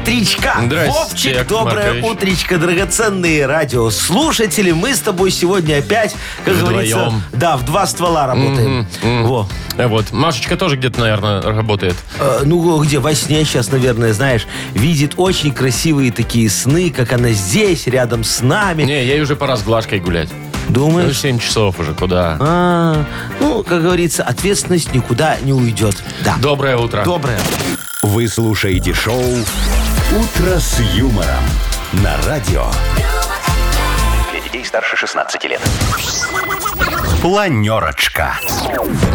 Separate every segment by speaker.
Speaker 1: Утречка!
Speaker 2: Здрасте,
Speaker 1: Вовчик,
Speaker 2: Яков
Speaker 1: доброе
Speaker 2: Маркович.
Speaker 1: утречко, драгоценные радиослушатели. Мы с тобой сегодня опять, как
Speaker 2: Вдвоем.
Speaker 1: говорится, да, в два ствола работаем. Во.
Speaker 2: Э, Вот. Машечка тоже где-то, наверное, работает.
Speaker 1: Э, ну, где? Во сне сейчас, наверное, знаешь, видит очень красивые такие сны, как она здесь, рядом с нами.
Speaker 2: Не, ей уже пора с Глашкой гулять. Ну,
Speaker 1: Думаешь?
Speaker 2: 7 часов уже, куда?
Speaker 1: А, ну, как говорится, ответственность никуда не уйдет. Да.
Speaker 2: Доброе утро.
Speaker 1: Доброе.
Speaker 3: Вы слушаете шоу «Утро с юмором» на радио. Для детей старше 16 лет. Планерочка.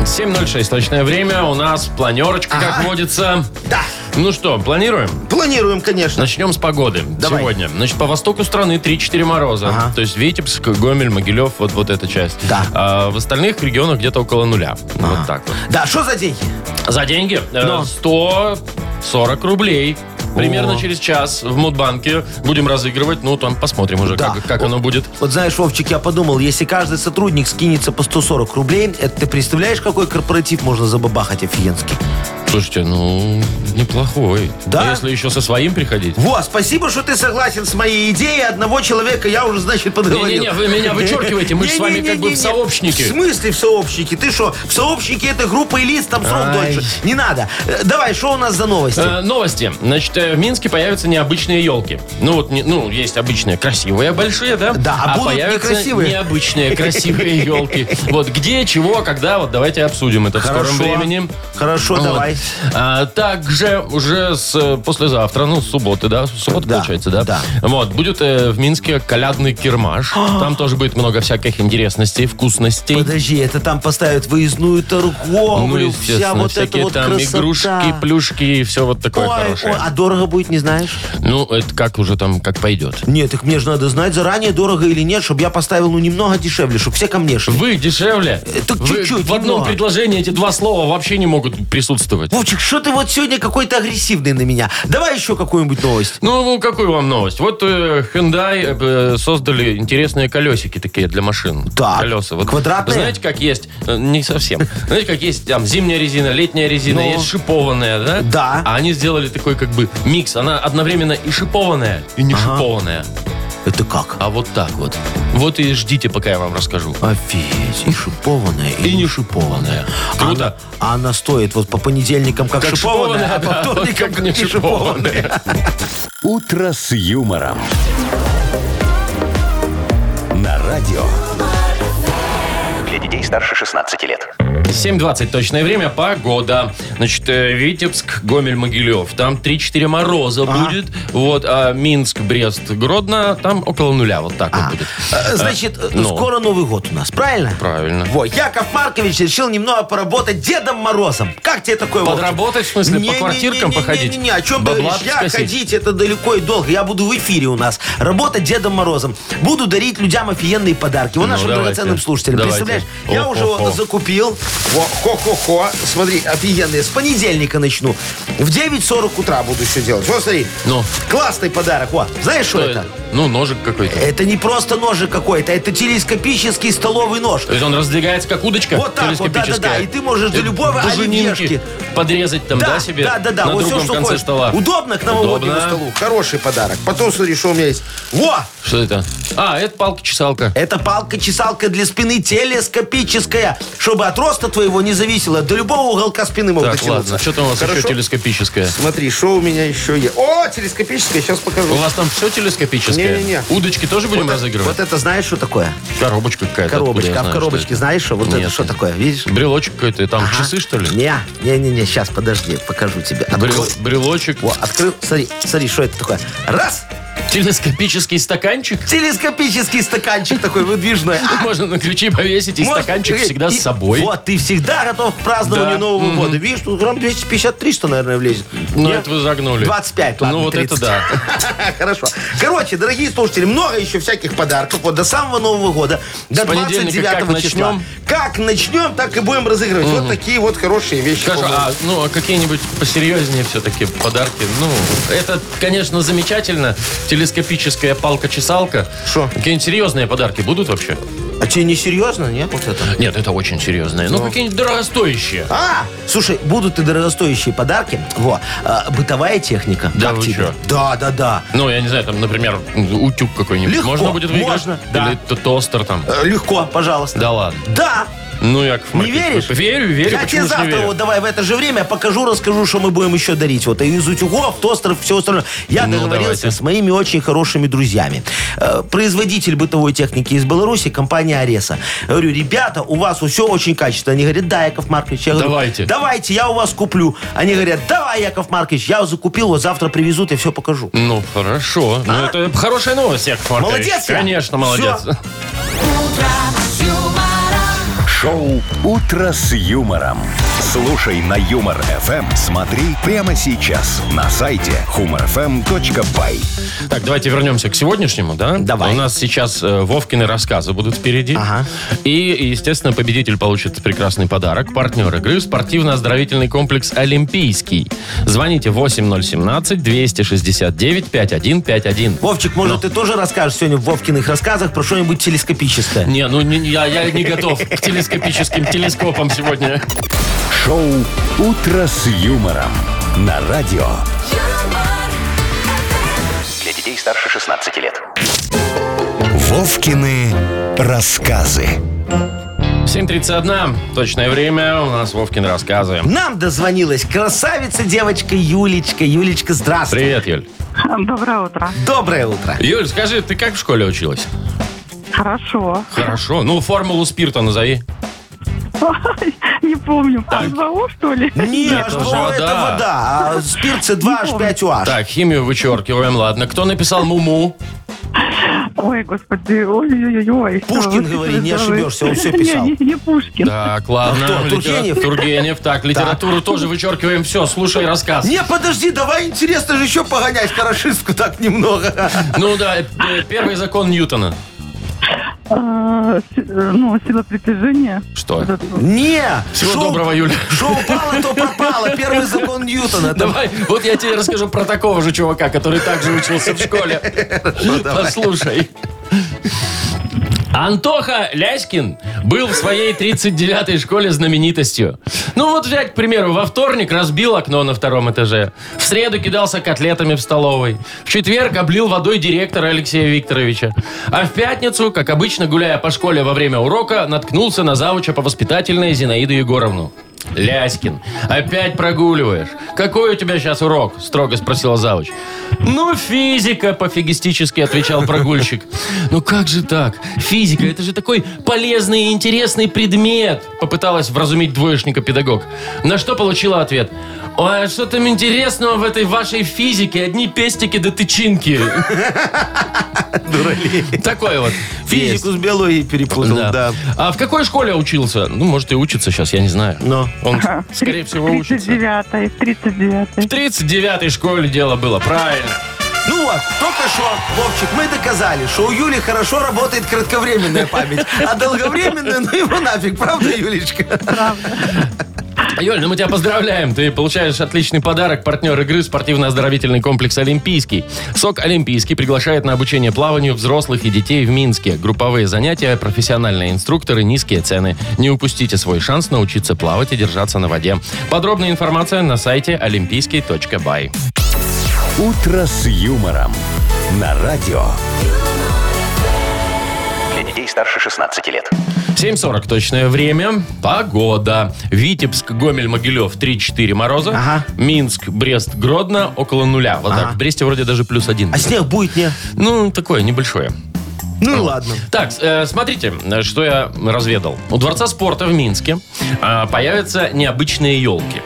Speaker 2: 7.06 точное время. У нас планерочка, как
Speaker 1: Ага.
Speaker 2: водится.
Speaker 1: Да.
Speaker 2: Ну что, планируем?
Speaker 1: Планируем, конечно.
Speaker 2: Начнем с погоды.
Speaker 1: Давай.
Speaker 2: Сегодня. Значит, по востоку страны 3-4 мороза.
Speaker 1: Ага.
Speaker 2: То есть Витебск, Гомель, Могилев, вот, вот эта часть.
Speaker 1: Да.
Speaker 2: А в остальных регионах где-то около нуля. Вот так вот.
Speaker 1: Да, что за деньги?
Speaker 2: За деньги э,
Speaker 1: Но.
Speaker 2: 140 рублей. Примерно через час в Мудбанке будем разыгрывать. Ну, там посмотрим уже,
Speaker 1: Да.
Speaker 2: как, как оно будет.
Speaker 1: Вот знаешь, Вовчик, я подумал, если каждый сотрудник скинется по 140 рублей, это ты представляешь, какой корпоратив можно забабахать офигенский?
Speaker 2: Слушайте, ну, неплохой.
Speaker 1: Да?
Speaker 2: Если еще со своим приходить.
Speaker 1: Во, спасибо, что ты согласен с моей идеей. Одного человека я уже, значит, подговорил.
Speaker 2: Не-не-не, вы меня вычеркиваете, мы с вами как бы в сообщники.
Speaker 1: В смысле в сообщники? Ты что, в сообщнике это группа лиц, там срок дольше. Не надо. Э, Давай, что у нас за новости?
Speaker 2: Э, новости. Значит, э, в Минске появятся необычные елки. Ну, вот, ну, есть обычные красивые, большие, да?
Speaker 1: Да, а будут
Speaker 2: появятся
Speaker 1: некрасивые.
Speaker 2: необычные, красивые елки. Вот где, чего, когда, вот давайте обсудим это в скором времени.
Speaker 1: Хорошо, давай.
Speaker 2: А, также уже с послезавтра, ну, с субботы, да? Суббота,
Speaker 1: Да,
Speaker 2: получается, да?
Speaker 1: да.
Speaker 2: Вот, будет э, в Минске колядный кирмаш. Там тоже будет много всяких интересностей, вкусностей.
Speaker 1: Подожди, это там поставят выездную торговлю,
Speaker 2: Ну,
Speaker 1: вся вот эта вот
Speaker 2: там
Speaker 1: красота.
Speaker 2: игрушки, плюшки и все вот такое
Speaker 1: Ой,
Speaker 2: хорошее.
Speaker 1: ой, а дорого будет, не знаешь?
Speaker 2: Ну, это как уже там, как пойдет.
Speaker 1: Нет, так мне же надо знать заранее, дорого или нет, чтобы я поставил, ну, немного дешевле, чтобы все ко мне шли.
Speaker 2: Вы дешевле.
Speaker 1: Э, так чуть-чуть,
Speaker 2: В одном
Speaker 1: немного.
Speaker 2: предложении эти два слова вообще не могут присутствовать.
Speaker 1: Вовчик, что ты вот сегодня какой-то агрессивный на меня? Давай еще какую-нибудь новость.
Speaker 2: Ну, какую вам новость? Вот э, Hyundai э, создали интересные колесики такие для машин.
Speaker 1: Так,
Speaker 2: Колеса. Вот,
Speaker 1: квадратные?
Speaker 2: Знаете, как есть? э, Не совсем. Знаете, как есть там зимняя резина, летняя резина,
Speaker 1: Ну.
Speaker 2: есть шипованная, да?
Speaker 1: Да.
Speaker 2: А они сделали такой как бы микс. Она одновременно и шипованная, и не шипованная.
Speaker 1: Это как?
Speaker 2: А вот так вот. Вот и ждите, пока я вам расскажу.
Speaker 1: Офигеть, и шипованная, и,
Speaker 2: И
Speaker 1: не шипованная.
Speaker 2: Круто.
Speaker 1: Она, а она стоит вот по понедельникам как,
Speaker 2: Как
Speaker 1: шипованная, а по
Speaker 2: шипованная,
Speaker 1: вторникам
Speaker 2: как не
Speaker 1: шипованная.
Speaker 3: «Утро с юмором». На радио. Для детей старше 16 лет.
Speaker 2: 7.20 точное время, погода. Значит, э, Витебск, Гомель, Могилев. Там 3-4 мороза будет. Вот, а Минск, Брест, Гродно, там около нуля. Вот так вот будет.
Speaker 1: Э, Значит, э,
Speaker 2: ну.
Speaker 1: скоро Новый год у нас, правильно?
Speaker 2: Правильно.
Speaker 1: Вот, Яков Маркович решил немного поработать Дедом Морозом. Как тебе такое, Вовчик?
Speaker 2: Подработать, в смысле, по
Speaker 1: Не-не-не-не-не-не,
Speaker 2: квартиркам походить?
Speaker 1: Не, о чем ты
Speaker 2: Бабла
Speaker 1: говоришь? Я
Speaker 2: скосить?
Speaker 1: ходить, это далеко и долго. Я буду в эфире у нас. Работать Дедом Морозом. Буду дарить людям офигенные подарки. Вот
Speaker 2: Ну,
Speaker 1: нашим
Speaker 2: давайте.
Speaker 1: драгоценным слушателям.
Speaker 2: Давайте.
Speaker 1: Представляешь? Я уже
Speaker 2: О-хо-хо.
Speaker 1: вот закупил. Во, хо-хо-хо. Смотри, офигенные. С понедельника начну. В 9.40 утра буду все делать. Вот смотри.
Speaker 2: Ну.
Speaker 1: Классный подарок. Вот. Знаешь, что, это?
Speaker 2: Ну, ножик какой-то.
Speaker 1: Это не просто ножик какой-то, это телескопический столовый нож.
Speaker 2: То есть он раздвигается как удочка
Speaker 1: Вот так вот, да-да-да. И ты можешь до
Speaker 2: Э,
Speaker 1: любого оливьешки.
Speaker 2: подрезать там, да, себе?
Speaker 1: Да, да, да.
Speaker 2: На
Speaker 1: вот
Speaker 2: другом
Speaker 1: все, что
Speaker 2: конце
Speaker 1: хочешь.
Speaker 2: стола.
Speaker 1: Удобно к новогоднему
Speaker 2: Удобно.
Speaker 1: столу. Хороший подарок. Потом смотри, что у меня есть. Во!
Speaker 2: Что это? А, это палка-чесалка.
Speaker 1: Это палка-чесалка для спины телескопическая, чтобы от роста твоего не зависело. До любого уголка спины могут
Speaker 2: Так,
Speaker 1: дотянуться.
Speaker 2: ладно. Что там у вас
Speaker 1: Хорошо?
Speaker 2: еще телескопическое?
Speaker 1: Смотри, что у меня еще есть. О, телескопическая, сейчас покажу.
Speaker 2: У вас там все телескопическое?
Speaker 1: Не-не-не.
Speaker 2: Удочки тоже будем
Speaker 1: вот,
Speaker 2: разыгрывать?
Speaker 1: вот это знаешь, что такое?
Speaker 2: Коробочка какая-то.
Speaker 1: Коробочка.
Speaker 2: откуда я
Speaker 1: А в
Speaker 2: знаю,
Speaker 1: коробочке
Speaker 2: что это?
Speaker 1: знаешь, что? Вот это
Speaker 2: Нет.
Speaker 1: что такое? Видишь?
Speaker 2: Брелочек какой-то. Там
Speaker 1: Ага.
Speaker 2: часы, что ли?
Speaker 1: Не, не, не, не, сейчас, подожди, покажу тебе.
Speaker 2: Брел-
Speaker 1: Открой.
Speaker 2: брелочек.
Speaker 1: Во, открыл, смотри, смотри, что это такое. Раз,
Speaker 2: Телескопический стаканчик.
Speaker 1: Телескопический стаканчик такой выдвижной.
Speaker 2: Можно на ключи повесить, и
Speaker 1: может,
Speaker 2: стаканчик
Speaker 1: э,
Speaker 2: всегда
Speaker 1: и-
Speaker 2: с собой.
Speaker 1: Вот, ты всегда готов к празднованию
Speaker 2: Да.
Speaker 1: Нового года. Видишь, тут грамм 250-300, наверное, влезет.
Speaker 2: Ну,
Speaker 1: Нет?
Speaker 2: это вы загнули.
Speaker 1: 25, ладно,
Speaker 2: Ну, вот
Speaker 1: 30.
Speaker 2: это да.
Speaker 1: Хорошо. Короче, дорогие слушатели, много еще всяких подарков. Вот до самого Нового года, до
Speaker 2: понедельника
Speaker 1: 29
Speaker 2: как
Speaker 1: числа.
Speaker 2: начнем?
Speaker 1: Как начнем, так и будем разыгрывать. Вот такие вот хорошие вещи. По-моему.
Speaker 2: а, ну, а какие-нибудь посерьезнее все-таки подарки? Ну, это, конечно, замечательно. Телескопическая палка-чесалка.
Speaker 1: Шо?
Speaker 2: Какие-нибудь серьезные подарки будут вообще?
Speaker 1: А тебе не серьезно, нет, вот это?
Speaker 2: Нет, это очень серьезные. Ну, какие-нибудь дорогостоящие.
Speaker 1: А, слушай, будут и дорогостоящие подарки. Во, а, бытовая техника.
Speaker 2: Да
Speaker 1: как
Speaker 2: вы
Speaker 1: тебе?
Speaker 2: чё?
Speaker 1: Да, да, да.
Speaker 2: Ну, я не знаю, там, например, утюг какой-нибудь.
Speaker 1: Легко,
Speaker 2: Можно будет выиграть?
Speaker 1: можно, да.
Speaker 2: Или т- тостер там.
Speaker 1: Э, Легко, пожалуйста.
Speaker 2: Да ладно.
Speaker 1: Да.
Speaker 2: Ну, Яков
Speaker 1: Не
Speaker 2: Маркович,
Speaker 1: веришь?
Speaker 2: Верю, верю.
Speaker 1: Я
Speaker 2: почему
Speaker 1: тебе
Speaker 2: ж не
Speaker 1: завтра
Speaker 2: верю?
Speaker 1: вот давай в это же время покажу, расскажу, что мы будем еще дарить. Вот из утюгов, тостеров, все остальное. Я
Speaker 2: Ну,
Speaker 1: договорился
Speaker 2: давайте.
Speaker 1: с моими очень хорошими друзьями. Э, Производитель бытовой техники из Беларуси, компания Ареса. Говорю, ребята, у вас все очень качественно. Они говорят, да, Яков Маркович. Я говорю,
Speaker 2: Давайте.
Speaker 1: Давайте, я у вас куплю. Они говорят, давай, Яков Маркович, я закупил, вот завтра привезут, я все покажу.
Speaker 2: Ну, хорошо. Ну, это хорошая новость, Яков Маркович.
Speaker 1: Молодец я?
Speaker 2: Конечно, молодец.
Speaker 1: Всё.
Speaker 3: Шоу «Утро с юмором». Слушай на Юмор ФМ. Смотри прямо сейчас на сайте humorfm.by.
Speaker 2: Так, давайте вернемся к сегодняшнему, да?
Speaker 1: Давай.
Speaker 2: У нас сейчас э, Вовкины рассказы будут впереди.
Speaker 1: Ага.
Speaker 2: И, естественно, победитель получит прекрасный подарок. Партнер игры – спортивно-оздоровительный комплекс «Олимпийский». Звоните 8017-269-5151.
Speaker 1: Вовчик, может, ты тоже расскажешь сегодня в Вовкиных рассказах про что-нибудь телескопическое?
Speaker 2: Не, ну не- я, я не готов к телескопическим телескопам сегодня.
Speaker 3: Шоу «Утро с юмором» на радио.
Speaker 4: Для детей старше 16 лет.
Speaker 3: Вовкины рассказы.
Speaker 2: 7.31, точное время, у нас Вовкины рассказы.
Speaker 1: Нам дозвонилась красавица девочка Юлечка. Юлечка, здравствуй.
Speaker 2: Привет, Юль.
Speaker 5: Доброе утро.
Speaker 1: Доброе утро.
Speaker 2: Юль, скажи, ты как в школе училась?
Speaker 5: Хорошо.
Speaker 2: Хорошо. Ну, формулу спирта назови.
Speaker 5: Не помню. H2O, что ли?
Speaker 1: Не,
Speaker 2: Это
Speaker 1: что
Speaker 2: же
Speaker 1: это
Speaker 2: вода.
Speaker 1: вода, а спирт С2H5OH.
Speaker 2: Так, химию вычеркиваем, ладно. Кто написал Муму?
Speaker 5: Ой, господи, ой-ой-ой.
Speaker 1: Пушкин, говори, не ошибешься, он всё писал.
Speaker 5: Не, не, не Пушкин.
Speaker 2: Так, ладно.
Speaker 1: А кто, Тургенев?
Speaker 2: Тургенев. Так, литературу тоже вычеркиваем. Все, слушай рассказ.
Speaker 1: Не, подожди, давай интересно же еще погонять хорошистку так немного.
Speaker 2: Ну да, э, первый закон Ньютона.
Speaker 5: А, э, ну, сила притяжения.
Speaker 2: Что?
Speaker 1: Не,
Speaker 2: Всего
Speaker 1: шо-
Speaker 2: доброго, Юля.
Speaker 1: Что упало, то пропало. Первый закон Ньютона.
Speaker 2: Давай, вот я тебе расскажу про такого же чувака, который также учился в школе. Послушай. Антоха Ляськин был в своей 39-й школе знаменитостью. Ну вот взять, к примеру, во вторник разбил окно на втором этаже. В среду кидался котлетами в столовой. В четверг облил водой директора Алексея Викторовича. А в пятницу, как обычно, гуляя по школе во время урока, наткнулся на завуча по воспитательной Зинаиду Егоровну. Ляськин, опять прогуливаешь. Какой у тебя сейчас урок? Строго спросила завуч. Ну, физика, пофигистически отвечал прогульщик. Ну как же так? Физика, это же такой полезный и интересный предмет. Попыталась вразумить двоечника педагог. На что получила ответ. Ой, а что там интересного в этой вашей физике? Одни пестики да тычинки. Такой вот.
Speaker 1: Физику с биологией перепутал,
Speaker 2: да. А в какой школе учился? Ну, может, и учится сейчас, я не знаю.
Speaker 1: Но.
Speaker 2: Он, скорее всего, учится.
Speaker 5: 39-й, 39-й.
Speaker 2: В 39-й школе дело было, правильно.
Speaker 1: Ну вот, только что, Вовчик, мы доказали, что у Юли хорошо работает кратковременная память, а долговременная, ну его нафиг, правда, Юлечка?
Speaker 2: Юль, ну мы тебя поздравляем. Ты получаешь отличный подарок. Партнер игры спортивно-оздоровительный комплекс «Олимпийский». СОК «Олимпийский» приглашает на обучение плаванию взрослых и детей в Минске. Групповые занятия, профессиональные инструкторы, низкие цены. Не упустите свой шанс научиться плавать и держаться на воде. Подробная информация на сайте олимпийский.бай.
Speaker 3: «Утро с юмором» на радио.
Speaker 4: Детей старше 16 лет.
Speaker 2: 7.40 точное время. Погода. Витебск, Гомель, Могилев 3-4 мороза.
Speaker 1: Ага.
Speaker 2: Минск, Брест, Гродно около нуля. Вот так.
Speaker 1: Ага.
Speaker 2: В Бресте вроде даже плюс один.
Speaker 1: А снег будет, не?
Speaker 2: Ну, такое небольшое.
Speaker 1: Ну и ладно.
Speaker 2: Так, э, смотрите, э, что я разведал. У Дворца спорта в Минске э, появятся необычные елки.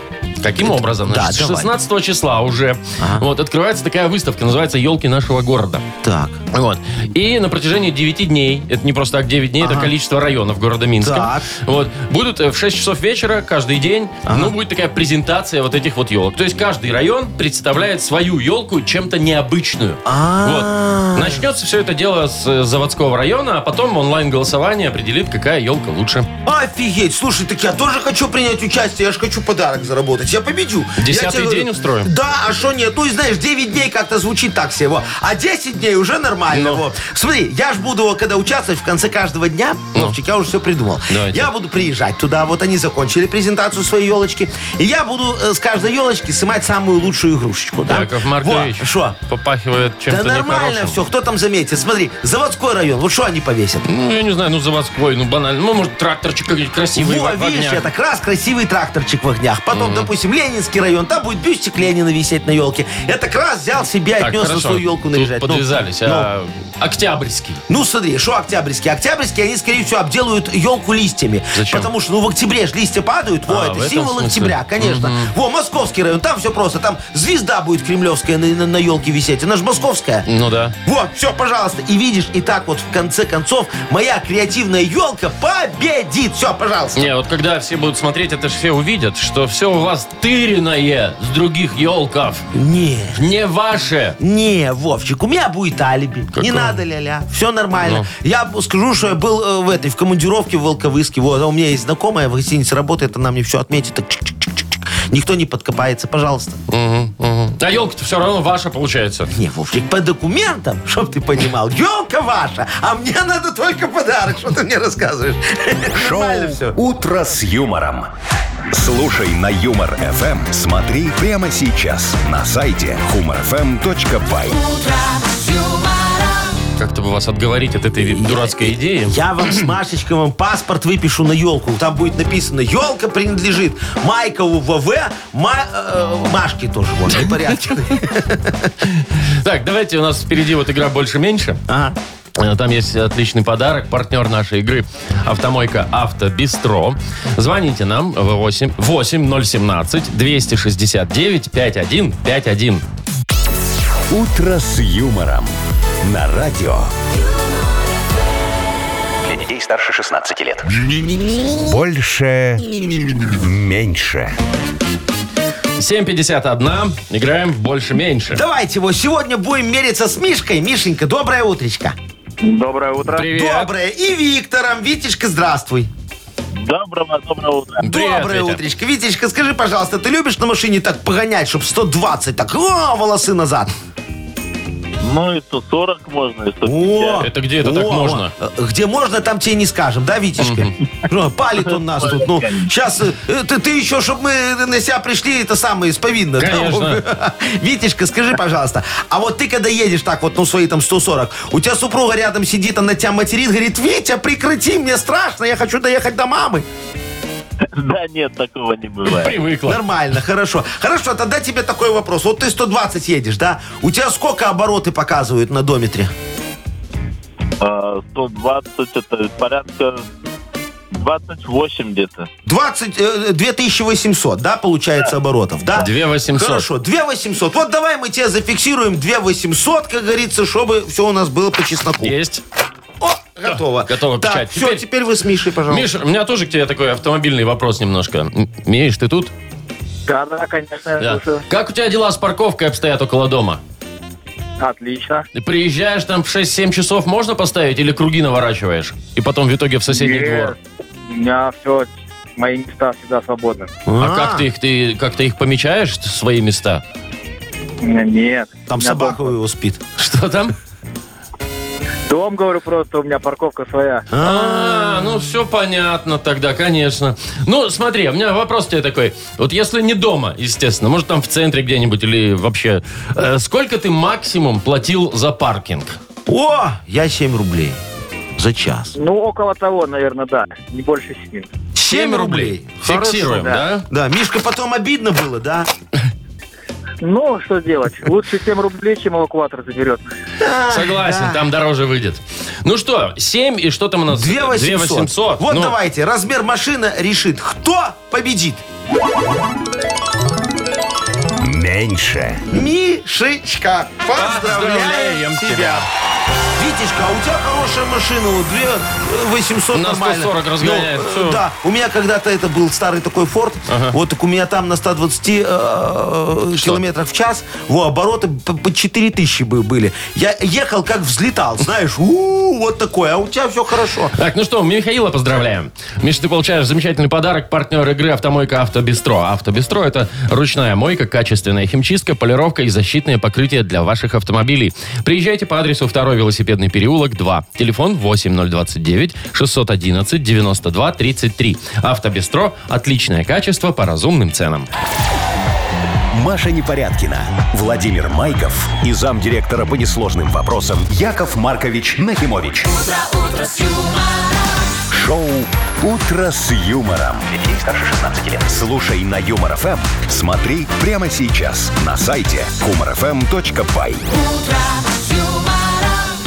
Speaker 2: Каким образом?
Speaker 1: Да,
Speaker 2: Значит,
Speaker 1: давай.
Speaker 2: 16 числа уже вот, открывается такая выставка, называется «Елки нашего города».
Speaker 1: Так.
Speaker 2: Вот. И на протяжении 9 дней, это не просто так 9 дней, это количество районов города Минска.
Speaker 1: Так.
Speaker 2: Вот. Будут э, в 6 часов вечера каждый день, ну, будет такая презентация вот этих вот елок. То есть каждый район представляет свою елку чем-то необычную.
Speaker 1: А.
Speaker 2: Вот. Начнется все это дело с э, заводского района, а потом онлайн-голосование определит, какая елка лучше.
Speaker 1: Офигеть, слушай, так я тоже хочу принять участие, я же хочу подарок заработать, я победю.
Speaker 2: Десятый
Speaker 1: Я тебе
Speaker 2: день устроим?
Speaker 1: Да, а что нет? Ну и знаешь, 9 дней как-то звучит так себе, во. а 10 дней уже нормально.
Speaker 2: Ну.
Speaker 1: во. Смотри, я ж буду, когда участвовать в конце каждого дня, Вовчик, я уже все придумал.
Speaker 2: Давайте.
Speaker 1: Я буду приезжать туда, вот они закончили презентацию своей елочки, и я буду э, с каждой елочки снимать самую лучшую игрушечку. Да?
Speaker 2: Яков Маркович
Speaker 1: Что?
Speaker 2: попахивает
Speaker 1: Да
Speaker 2: чем-то
Speaker 1: нормально
Speaker 2: нехорошим.
Speaker 1: все, кто там заметит? Смотри, заводской район, вот что они повесят?
Speaker 2: Ну, я не знаю, ну, заводской, ну, банально. Ну, может, тракторчик какой-нибудь красивый
Speaker 1: Во,
Speaker 2: в,
Speaker 1: видишь,
Speaker 2: огнях.
Speaker 1: это как раз красивый тракторчик в огнях. Потом, допустим, Ленинский район, там будет бюстик Ленина висеть на елке. Я так раз взял себе,
Speaker 2: Так,
Speaker 1: отнес на
Speaker 2: хорошо.
Speaker 1: свою елку
Speaker 2: Тут
Speaker 1: наряжать. Ну,
Speaker 2: подвязались.
Speaker 1: ну,
Speaker 2: а Октябрьский.
Speaker 1: ну, смотри, что октябрьские? Октябрьские, они, скорее всего, обделают елку листьями.
Speaker 2: Зачем?
Speaker 1: Потому что, ну, в октябре ж листья падают. Во,
Speaker 2: А, в
Speaker 1: это
Speaker 2: этом
Speaker 1: символ
Speaker 2: смысле?
Speaker 1: октября, конечно. Во, московский район, там все просто. Там звезда будет кремлевская на, на, елке висеть. Она же московская.
Speaker 2: Ну да.
Speaker 1: Вот, все, пожалуйста. И видишь, и так вот в конце концов моя креативная елка победит. Все, пожалуйста.
Speaker 2: Не, вот когда все будут смотреть, это же все увидят, что все у вас тыренное с других елков.
Speaker 1: Не,
Speaker 2: Не ваше.
Speaker 1: Не, Вовчик, у меня будет алиби.
Speaker 2: Какое?
Speaker 1: Не надо ля-ля. Все нормально.
Speaker 2: Ну.
Speaker 1: Я скажу, что я был э, в этой, в командировке в Волковыске. Вот, а у меня есть знакомая в гостинице работает, она мне все отметит. Так, чик-чик-чик-чик. Никто не подкопается, пожалуйста.
Speaker 2: Мгм, мгм. А елка-то все равно ваша получается.
Speaker 1: Не, Вовчик, по документам, чтоб ты понимал, елка ваша, а мне надо только подарок, что ты мне рассказываешь.
Speaker 3: Шоу
Speaker 1: все.
Speaker 3: «Утро с юмором». Слушай на Юмор ФМ. Смотри прямо сейчас на сайте humorfm.by.
Speaker 2: Как-то бы вас отговорить от этой дурацкой идеи.
Speaker 1: Я вам с Машечкой вам паспорт выпишу на елку. Там будет написано, елка принадлежит Майкову ВВ, Ма- э, Машке тоже, вот, непорядке.
Speaker 2: Так, давайте у нас впереди вот игра «Больше-меньше».
Speaker 1: Ага.
Speaker 2: Э, Там есть отличный подарок. Партнер нашей игры «Автомойка Автобестро». Звоните нам в 8 8017 269 5151.
Speaker 3: «Утро с юмором» на радио.
Speaker 4: Для детей старше 16 лет.
Speaker 3: Больше. Меньше.
Speaker 2: 7.51. Играем в «Больше-меньше».
Speaker 1: Давайте вот сегодня будем мериться с Мишкой. Мишенька, доброе утречко.
Speaker 6: Доброе утро.
Speaker 2: Привет.
Speaker 1: Доброе. И Виктором. Витечка, здравствуй.
Speaker 6: Доброго, доброго утра.
Speaker 2: Привет,
Speaker 1: доброе
Speaker 2: Витя.
Speaker 1: утречко. Витечка, скажи, пожалуйста, ты любишь на машине так погонять, чтобы 120, так, о, волосы назад?
Speaker 6: Ну и 140 можно, и 150.
Speaker 1: О,
Speaker 2: Это где это так можно?
Speaker 1: э, Где можно, там тебе не скажем, да, Витечка? Ну, Палит он нас тут. Ну, сейчас ты, ты еще, чтобы мы на себя пришли, это самое, исповинно.
Speaker 2: Конечно.
Speaker 1: Витечка, скажи, пожалуйста, а вот ты, когда едешь так вот, ну, свои там 140, у тебя супруга рядом сидит, она тебя материт, говорит, Витя, прекрати, мне страшно, я хочу доехать до мамы.
Speaker 6: Да нет, такого не бывает.
Speaker 2: Привыкла.
Speaker 1: Нормально, хорошо. Хорошо, тогда тебе такой вопрос. Вот ты 120 едешь, да? У тебя сколько обороты показывают на дометре?
Speaker 6: А, 120 это порядка 28 где-то.
Speaker 1: 20, э, 2800, да, получается, оборотов, да?
Speaker 2: 2800.
Speaker 1: Хорошо, 2800. Вот давай мы тебе зафиксируем 2800, как говорится, чтобы все у нас было по чесноку.
Speaker 2: Есть.
Speaker 1: О, готово.
Speaker 2: готова
Speaker 1: Так,
Speaker 2: печать.
Speaker 1: все,
Speaker 2: Теперь-
Speaker 1: теперь вы с Мишей, пожалуйста.
Speaker 2: Миш, у меня тоже к тебе такой автомобильный вопрос немножко. Миш, ты тут?
Speaker 6: Да, да, конечно, я
Speaker 2: Да.
Speaker 6: слушаю.
Speaker 2: Как у тебя дела с парковкой обстоят около дома?
Speaker 6: Отлично.
Speaker 2: Ты приезжаешь там в 6-7 часов, можно поставить или круги наворачиваешь? И потом в итоге в соседний
Speaker 6: Нет,
Speaker 2: двор?
Speaker 6: У меня все, мои места всегда свободны.
Speaker 2: А, как ты их, ты как-то их помечаешь, свои места?
Speaker 6: Нет.
Speaker 1: Там собака его спит.
Speaker 2: Что там?
Speaker 6: Дом, говорю, просто у меня парковка своя.
Speaker 2: А, ну все понятно тогда, конечно. Ну, смотри, у меня вопрос тебе такой. Вот если не дома, естественно, может там в центре где-нибудь или вообще, э, сколько ты максимум платил за паркинг?
Speaker 1: О, я 7 рублей за час.
Speaker 6: Ну, около того, наверное, да. Не больше 7.
Speaker 1: 7 рублей.
Speaker 2: Фиксируем, да?
Speaker 1: Да, Мишка, потом обидно было, да?
Speaker 6: Ну, что делать? Лучше 7 рублей, чем эвакуатор заберет.
Speaker 2: Согласен, там дороже выйдет. Ну что, 7 и что там у нас?
Speaker 1: 2800.
Speaker 2: 2800.
Speaker 1: Вот
Speaker 2: Ну,
Speaker 1: давайте, размер машины решит, кто победит.
Speaker 3: Меньше.
Speaker 1: Мишечка, поздравляем
Speaker 2: Поздравляем
Speaker 1: тебя.
Speaker 2: тебя.
Speaker 1: Витечка, а у тебя хорошая машина, вот 2 800
Speaker 2: На
Speaker 1: нормально.
Speaker 2: 140 разгоняет,
Speaker 1: Ну, да, у меня когда-то это был старый такой Форд, вот так у меня там на 120 э, километрах в час, во, обороты по, по 4000 бы были. Я ехал как взлетал, знаешь, у вот такой, а у тебя все хорошо.
Speaker 2: Так, ну что, Михаила поздравляем. Миша, ты получаешь замечательный подарок. Партнер игры «Автомойка Автобестро». «Автобестро» — это ручная мойка, качественная химчистка, полировка и защитное покрытие для ваших автомобилей. Приезжайте по адресу 2 велосипедный переулок, 2. Телефон 8029 611 92 33. «Автобестро» — отличное качество по разумным ценам.
Speaker 3: Маша Непорядкина, Владимир Майков и замдиректора по несложным вопросам Яков Маркович Нахимович. Шоу Утро с юмором.
Speaker 4: Детей старше 16 лет.
Speaker 3: Слушай на Юмор ФМ. Смотри прямо сейчас на сайте humorfm.by.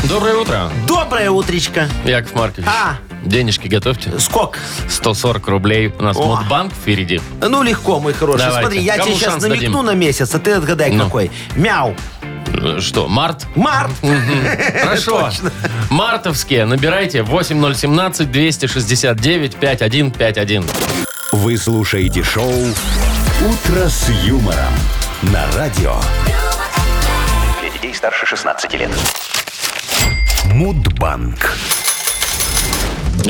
Speaker 2: Доброе утро,
Speaker 1: Доброе утречко.
Speaker 2: Яков Маркович.
Speaker 1: А.
Speaker 2: Денежки готовьте.
Speaker 1: Сколько?
Speaker 2: 140 рублей. У нас
Speaker 1: О.
Speaker 2: Мудбанк впереди.
Speaker 1: Ну, легко, мой хороший.
Speaker 2: Давайте.
Speaker 1: Смотри, я
Speaker 2: Кому
Speaker 1: тебе сейчас
Speaker 2: шанс
Speaker 1: намекну
Speaker 2: дадим?
Speaker 1: на месяц, а ты отгадай,
Speaker 2: Ну.
Speaker 1: какой. Мяу.
Speaker 2: Э, Что, март?
Speaker 1: Март.
Speaker 2: Хорошо. Мартовские. Набирайте 8017-269-5151.
Speaker 3: Вы слушаете шоу Утро с юмором на радио
Speaker 4: Для детей старше 16 лет.
Speaker 3: Мудбанк.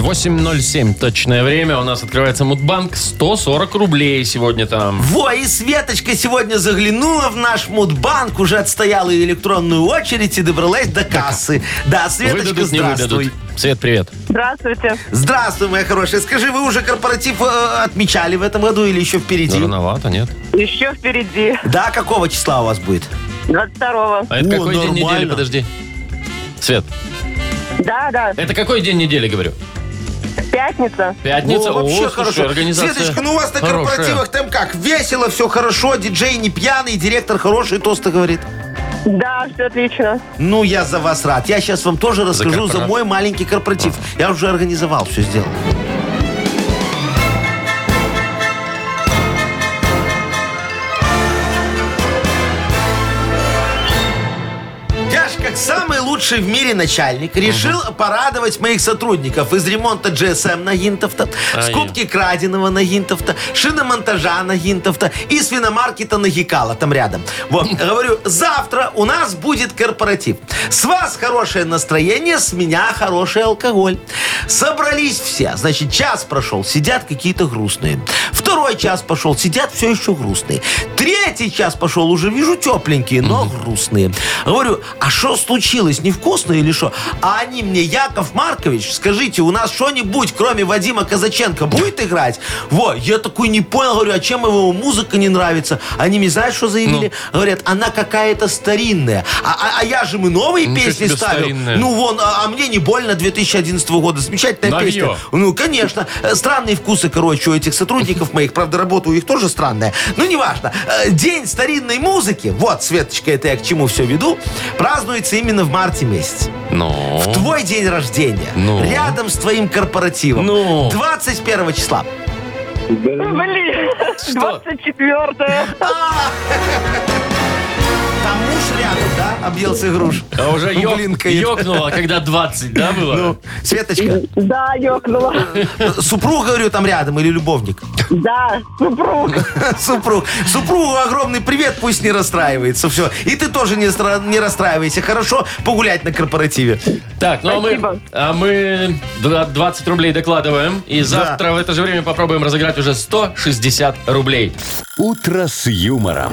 Speaker 2: 8.07 точное время. У нас открывается Мудбанк. 140 рублей сегодня там.
Speaker 1: Во, и Светочка сегодня заглянула в наш мудбанк, уже отстояла электронную очередь и добралась до кассы. Да, Светочка,
Speaker 2: Выдадут, не
Speaker 1: здравствуй.
Speaker 2: выдадут. Свет, привет.
Speaker 5: Здравствуйте.
Speaker 1: Здравствуй, моя хорошая. Скажи, вы уже корпоратив э, отмечали в этом году или еще впереди?
Speaker 2: Рановато, нет?
Speaker 5: Еще впереди.
Speaker 1: Да, какого числа у вас будет?
Speaker 5: 22-го.
Speaker 2: А это
Speaker 1: О,
Speaker 2: какой день недели?
Speaker 1: нормально.
Speaker 2: Подожди. Свет,
Speaker 5: Да, да.
Speaker 2: это какой день недели, говорю?
Speaker 5: Пятница.
Speaker 2: Пятница?
Speaker 1: О, вообще
Speaker 2: О, слушай,
Speaker 1: хорошо.
Speaker 2: организация
Speaker 1: Светочка, ну у вас на
Speaker 2: хорошая.
Speaker 1: корпоративах там как? Весело, все хорошо, диджей не пьяный, директор хороший, тосты говорит.
Speaker 5: Да, все отлично.
Speaker 1: Ну, я за вас рад. Я сейчас вам тоже расскажу за,
Speaker 2: корпорацию.
Speaker 1: мой маленький корпоратив. Я уже организовал, все сделал. Лучший в мире начальник решил порадовать моих сотрудников из ремонта GSM на Гинтовта, скупки краденого на Гинтовта, шиномонтажа на Гинтовта и свиномаркета на Гикала там рядом. Вот, говорю, завтра у нас будет корпоратив. С вас хорошее настроение, с меня хороший алкоголь. Собрались все. Значит, час прошел, сидят какие-то грустные. Второй час пошел, сидят все еще грустные. Третий час пошел, уже вижу тепленькие, но грустные. Говорю, а что случилось, невкусно или что? А они мне, Яков Маркович, скажите, у нас что-нибудь, кроме Вадима Казаченко, будет играть? Во, я такой не понял, говорю, а чем его музыка не нравится? Они мне, знаешь, что заявили? Говорят, она какая-то старинная. А, а- а я же мы новые
Speaker 2: Ничего
Speaker 1: песни ставил.
Speaker 2: старинная.
Speaker 1: Ну вон, а, а мне не больно 2011 года. Замечательная
Speaker 2: Новье.
Speaker 1: песня. Ну, конечно. Э, Странные вкусы, короче, у этих сотрудников моих. Правда, работа у них тоже странная. Ну, неважно. Э, День старинной музыки, вот, Светочка, это я к чему все веду, празднуется именно в марте месяце.
Speaker 2: Ну,
Speaker 1: В твой день рождения.
Speaker 2: Ну.
Speaker 1: Рядом с твоим корпоративом.
Speaker 2: Ну.
Speaker 1: 21 числа.
Speaker 5: Блин.
Speaker 2: Что?
Speaker 5: 24-е.
Speaker 1: Там муж рядом, да, объелся груш.
Speaker 2: а уже ёк-
Speaker 1: блин, конечно.
Speaker 2: ёкнуло, когда 20, да, было?
Speaker 1: Ну, Светочка,
Speaker 5: Да, ёкнула.
Speaker 1: супруг, говорю, там рядом или любовник?
Speaker 5: Да, супруг.
Speaker 1: Супруг. Супругу огромный привет, пусть не расстраивается. Все. И ты тоже не, стра- не расстраивайся. Хорошо погулять на корпоративе.
Speaker 2: Так, ну а мы,
Speaker 5: Спасибо.
Speaker 2: а мы два- 20 рублей докладываем. И завтра в это же время попробуем разыграть уже 160 рублей.
Speaker 3: Утро с юмором.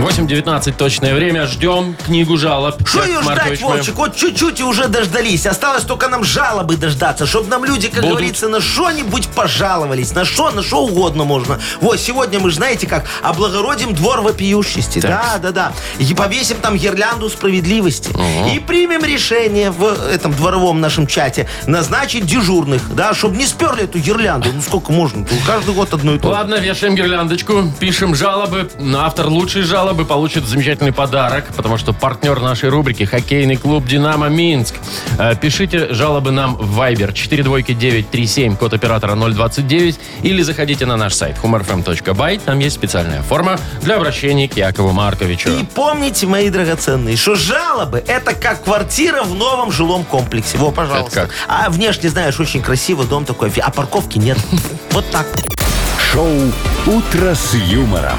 Speaker 2: 8.19 точное время. Ждем книгу жалоб.
Speaker 1: Что
Speaker 2: Яков
Speaker 1: ее ждать,
Speaker 2: Маркович, мы-
Speaker 1: Вовчик? Вот чуть-чуть и уже дождались. Осталось только нам жалобы дождаться, чтобы нам люди, как
Speaker 2: Будут.
Speaker 1: говорится, на что-нибудь пожаловались. На что, на что угодно можно. Вот, сегодня мы, ж знаете как, облагородим двор вопиющести. Да, да, да. И повесим там гирлянду справедливости. И примем решение в этом дворовом нашем чате назначить дежурных, да, чтобы не сперли эту гирлянду. Ну, сколько можно? Каждый год одно и же.
Speaker 2: Ладно, вешаем гирляндочку, пишем жалобы. Автор лучшей жалобы получит замечательный подарок, потому что партнер нашей рубрики хоккейный клуб «Динамо Минск». Э, Пишите жалобы нам в Viber 42937, код оператора 029, или заходите на наш сайт humorfm.by. Там есть специальная форма для обращения к Якову Марковичу.
Speaker 1: И помните, мои драгоценные, что жалобы это как квартира в новом жилом комплексе. Во, пожалуйста.
Speaker 2: Это как?
Speaker 1: А внешне, знаешь, очень красивый дом такой, а парковки нет. Вот так.
Speaker 3: Шоу «Утро с юмором»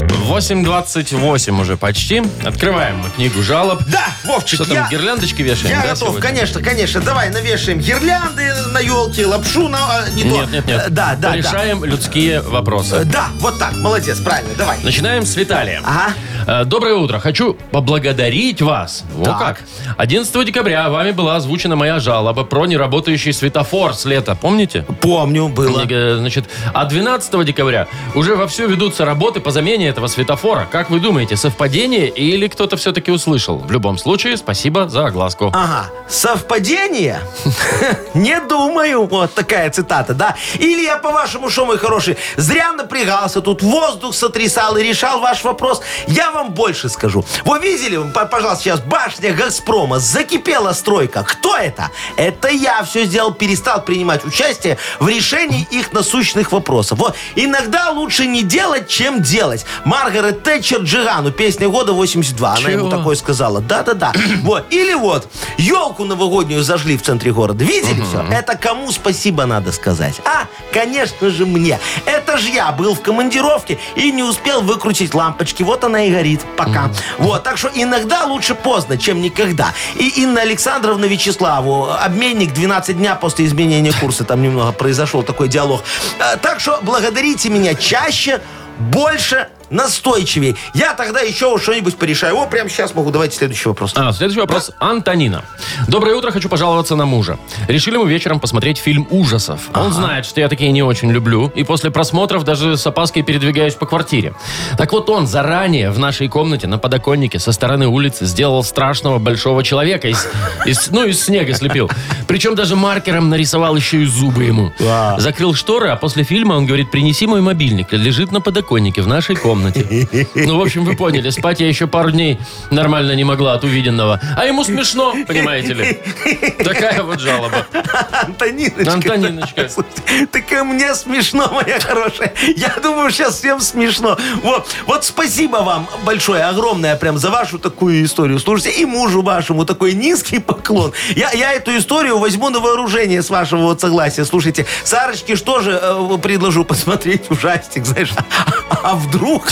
Speaker 2: 8.28 уже почти. Открываем мы книгу жалоб.
Speaker 1: Да, Вовчик,
Speaker 2: Что там,
Speaker 1: я...
Speaker 2: гирляндочки вешаем?
Speaker 1: Я
Speaker 2: да,
Speaker 1: готов,
Speaker 2: сегодня?
Speaker 1: конечно, конечно. Давай навешаем гирлянды на елке, лапшу на... а, Не то.
Speaker 2: Нет, нет, нет.
Speaker 1: Э, Да, да, да.
Speaker 2: Решаем людские
Speaker 1: Э,
Speaker 2: вопросы.
Speaker 1: Да, вот так, молодец, правильно, давай.
Speaker 2: Начинаем с Виталия.
Speaker 1: Ага.
Speaker 2: Э, Доброе утро. Хочу поблагодарить вас. Во
Speaker 1: Так.
Speaker 2: как. 11 декабря вами была озвучена моя жалоба про неработающий светофор с лета. Помните?
Speaker 1: Помню, было.
Speaker 2: Э, Значит, а 12 декабря уже вовсю ведутся работы по замене этого светофора. Как вы думаете, совпадение или кто-то все-таки услышал? В любом случае, спасибо за огласку.
Speaker 1: Ага, совпадение? Не думаю. Вот такая цитата, да? Или я, по-вашему, что, мой хороший, зря напрягался, тут воздух сотрясал и решал ваш вопрос. Я вам больше скажу. Вы видели, пожалуйста, сейчас башня Газпрома, закипела стройка. Кто это? Это я все сделал, перестал принимать участие в решении их насущных вопросов. Вот, иногда лучше не делать, чем делать. Маргарет Тэтчер Джигану, песня года 82. Она ему такое сказала. Да-да-да. Вот. Или вот, елку новогоднюю зажгли в центре города. Видели все? Это кому спасибо надо сказать? А, конечно же мне. Это же я был в командировке и не успел выкрутить лампочки. Вот она и горит. Пока. Вот. Так что иногда лучше поздно, чем никогда. И Инна Александровна Вячеславу, обменник 12 дня после изменения курса, там немного произошел такой диалог. Э, Так что благодарите меня чаще, больше, настойчивее. Я тогда еще что-нибудь порешаю. О, прямо сейчас могу. Давайте следующий вопрос.
Speaker 2: А, следующий вопрос. Антонина. Доброе утро, хочу пожаловаться на мужа. Решили мы вечером посмотреть фильм ужасов. Он знает, что я такие не очень люблю, и после просмотров даже с опаской передвигаюсь по квартире. Так вот он заранее в нашей комнате на подоконнике со стороны улицы сделал страшного большого человека из, из- ну, из снега слепил. Причем даже маркером нарисовал еще и зубы ему. Закрыл шторы, а после фильма он говорит, принеси мой мобильник. Лежит на подоконнике в нашей комнате. Ну, в общем, вы поняли, спать я еще пару дней нормально не могла от увиденного. А ему смешно, понимаете ли. Такая вот жалоба.
Speaker 1: Антониночка.
Speaker 2: Антониночка.
Speaker 1: Так и мне смешно, моя хорошая. Я думаю, сейчас всем смешно. Вот, вот спасибо вам большое, огромное прям за вашу такую историю. Слушайте, и мужу вашему такой низкий поклон. Я, я эту историю возьму на вооружение с вашего вот согласия. Слушайте, Сарочке что же э, предложу посмотреть ужастик, знаешь? А вдруг...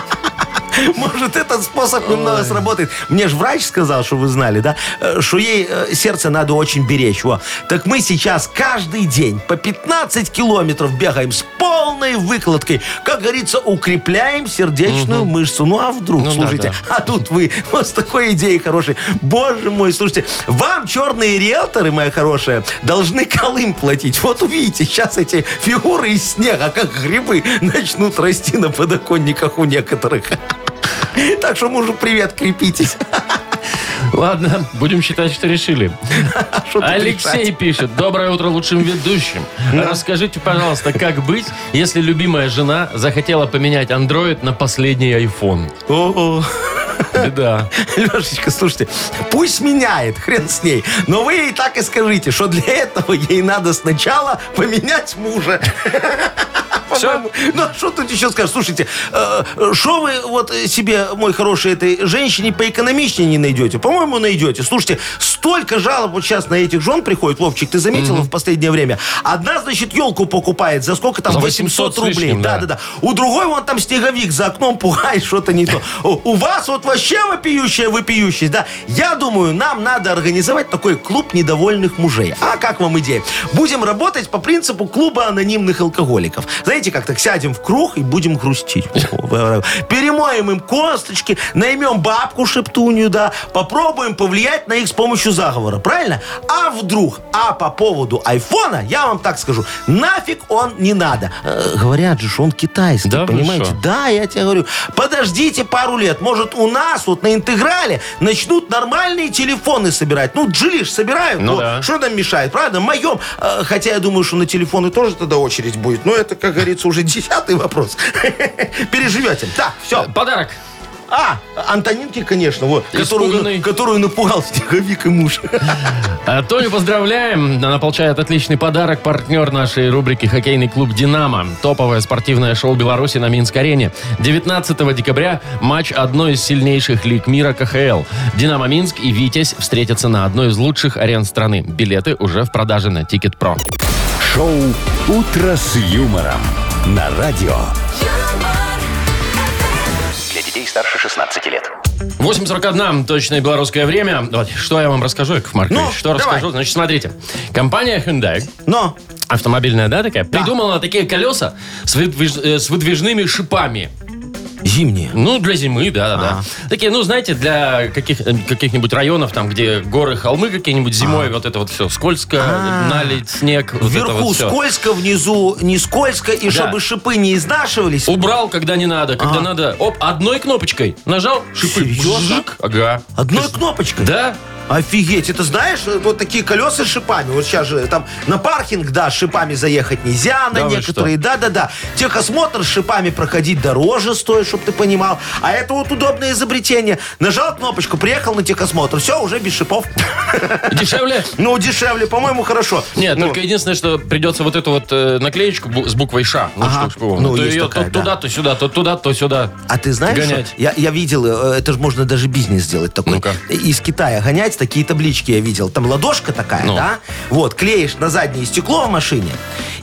Speaker 1: Может, этот способ немного сработает. Мне же врач сказал, что вы знали, да, э, что ей э, сердце надо очень беречь. Во. Так мы сейчас каждый день по 15 километров бегаем с полной выкладкой. Как говорится, укрепляем сердечную мышцу. Ну, а вдруг,
Speaker 2: Ну да,
Speaker 1: слушайте, а тут вы вот с такой идеей хорошей. Боже мой, слушайте, вам черные риэлторы, моя хорошая, должны колым платить. Вот увидите, сейчас эти фигуры из снега, как грибы, начнут расти на подоконниках у некоторых. Так что мужу привет, крепитесь.
Speaker 2: Ладно, будем считать, что решили. Алексей
Speaker 1: решать?
Speaker 2: пишет. Доброе утро лучшим ведущим. Расскажите, пожалуйста, как быть, если любимая жена захотела поменять Android на последний iPhone?
Speaker 1: О-о.
Speaker 2: Беда.
Speaker 1: Лешечка, слушайте, пусть меняет, хрен с ней. Но вы ей так и скажите, что для этого ей надо сначала поменять мужа. По-моему, Ну, а что тут еще скажешь? Слушайте, что вы вот себе, мой хороший, этой женщине поэкономичнее не найдете? По-моему, найдете. Слушайте, столько жалоб вот сейчас на этих жен приходит, Вовчик, ты заметила в последнее время? Одна, значит, елку покупает за сколько там?
Speaker 2: За
Speaker 1: 800
Speaker 2: 800 с
Speaker 1: рублей.
Speaker 2: да.
Speaker 1: Да, да. У другой вон там снеговик за окном пугает, что-то не то. У у вас вот вообще вопиющая вопиющесть, да? Я думаю, нам надо организовать такой клуб недовольных мужей. А как вам идея? Будем работать по принципу клуба анонимных алкоголиков. Знаете, знаете, как так сядем в круг и будем грустить. Перемоем им косточки, наймем бабку шептунью, да, попробуем повлиять на их с помощью заговора, правильно? А вдруг? А по поводу айфона, я вам так скажу, нафиг он не надо. Э, говорят же, что он китайский,
Speaker 2: Да
Speaker 1: понимаете? Да, я тебе говорю, подождите пару лет, может у нас вот на интеграле начнут нормальные телефоны собирать. Ну, джилиш собирают,
Speaker 2: ну, да.
Speaker 1: что нам мешает, правда? Моем, э, хотя я думаю, что на телефоны тоже тогда очередь будет. Но это, как говорится, уже десятый вопрос. Переживете. Так, все.
Speaker 2: Подарок.
Speaker 1: А, Антонинки, конечно, вот, которую, которую напугал снеговик и муж.
Speaker 2: А, Тоню поздравляем. Она получает отличный подарок. Партнер нашей рубрики «Хоккейный клуб «Динамо». Топовое спортивное шоу Беларуси на Минск-арене. 19 декабря матч одной из сильнейших лиг мира КХЛ. «Динамо Минск» и «Витязь» встретятся на одной из лучших арен страны. Билеты уже в продаже на TicketPro.
Speaker 3: Шоу «Утро с юмором» на радио.
Speaker 4: Для детей старше 16 лет.
Speaker 2: 8.41, точное белорусское время. Давайте, что я вам расскажу, Яков Маркович?
Speaker 1: Ну,
Speaker 2: что
Speaker 1: давай.
Speaker 2: расскажу? Значит, смотрите. Компания Hyundai
Speaker 1: Но,
Speaker 2: автомобильная, да, такая, придумала такие колеса с, выдвиж- э, с выдвижными шипами.
Speaker 1: Зимние.
Speaker 2: Ну, для зимы, да, да, да. Такие, ну, знаете, для каких, каких-нибудь районов, там, где горы, холмы какие-нибудь зимой, вот это вот все скользко, налить, снег, вот это
Speaker 1: Вверху
Speaker 2: вот всё.
Speaker 1: скользко, внизу не скользко, и чтобы шипы не изнашивались.
Speaker 2: Убрал, когда не надо, когда надо, оп, одной кнопочкой нажал, шипы,
Speaker 1: Серьезно?
Speaker 2: бжик, ага.
Speaker 1: Одной кнопочкой.
Speaker 2: Да,
Speaker 1: Офигеть, это знаешь, вот такие колеса с шипами. Вот сейчас же там на паркинг, да, с шипами заехать нельзя на
Speaker 2: Да вы
Speaker 1: некоторые. Да-да-да. Техосмотр с шипами проходить дороже стоит, чтобы ты понимал. А это вот удобное изобретение. Нажал кнопочку, приехал на техосмотр. Все, уже без шипов.
Speaker 2: дешевле.
Speaker 1: Ну, дешевле, по-моему, хорошо.
Speaker 2: Нет,
Speaker 1: Ну,
Speaker 2: только единственное, что придется вот эту вот э, наклеечку бу- с буквой Ш. Вот
Speaker 1: Ага. Ну,
Speaker 2: то
Speaker 1: есть
Speaker 2: ее
Speaker 1: такая,
Speaker 2: то
Speaker 1: да.
Speaker 2: туда, то сюда, то туда, то сюда.
Speaker 1: А ты знаешь,
Speaker 2: Гонять.
Speaker 1: что? Я, я видел, э, это же можно даже бизнес сделать такой.
Speaker 2: Ну-ка.
Speaker 1: Из Китая гонять, такие таблички я видел. Там ладошка такая,
Speaker 2: Ну.
Speaker 1: да? Вот, клеишь на заднее стекло в машине.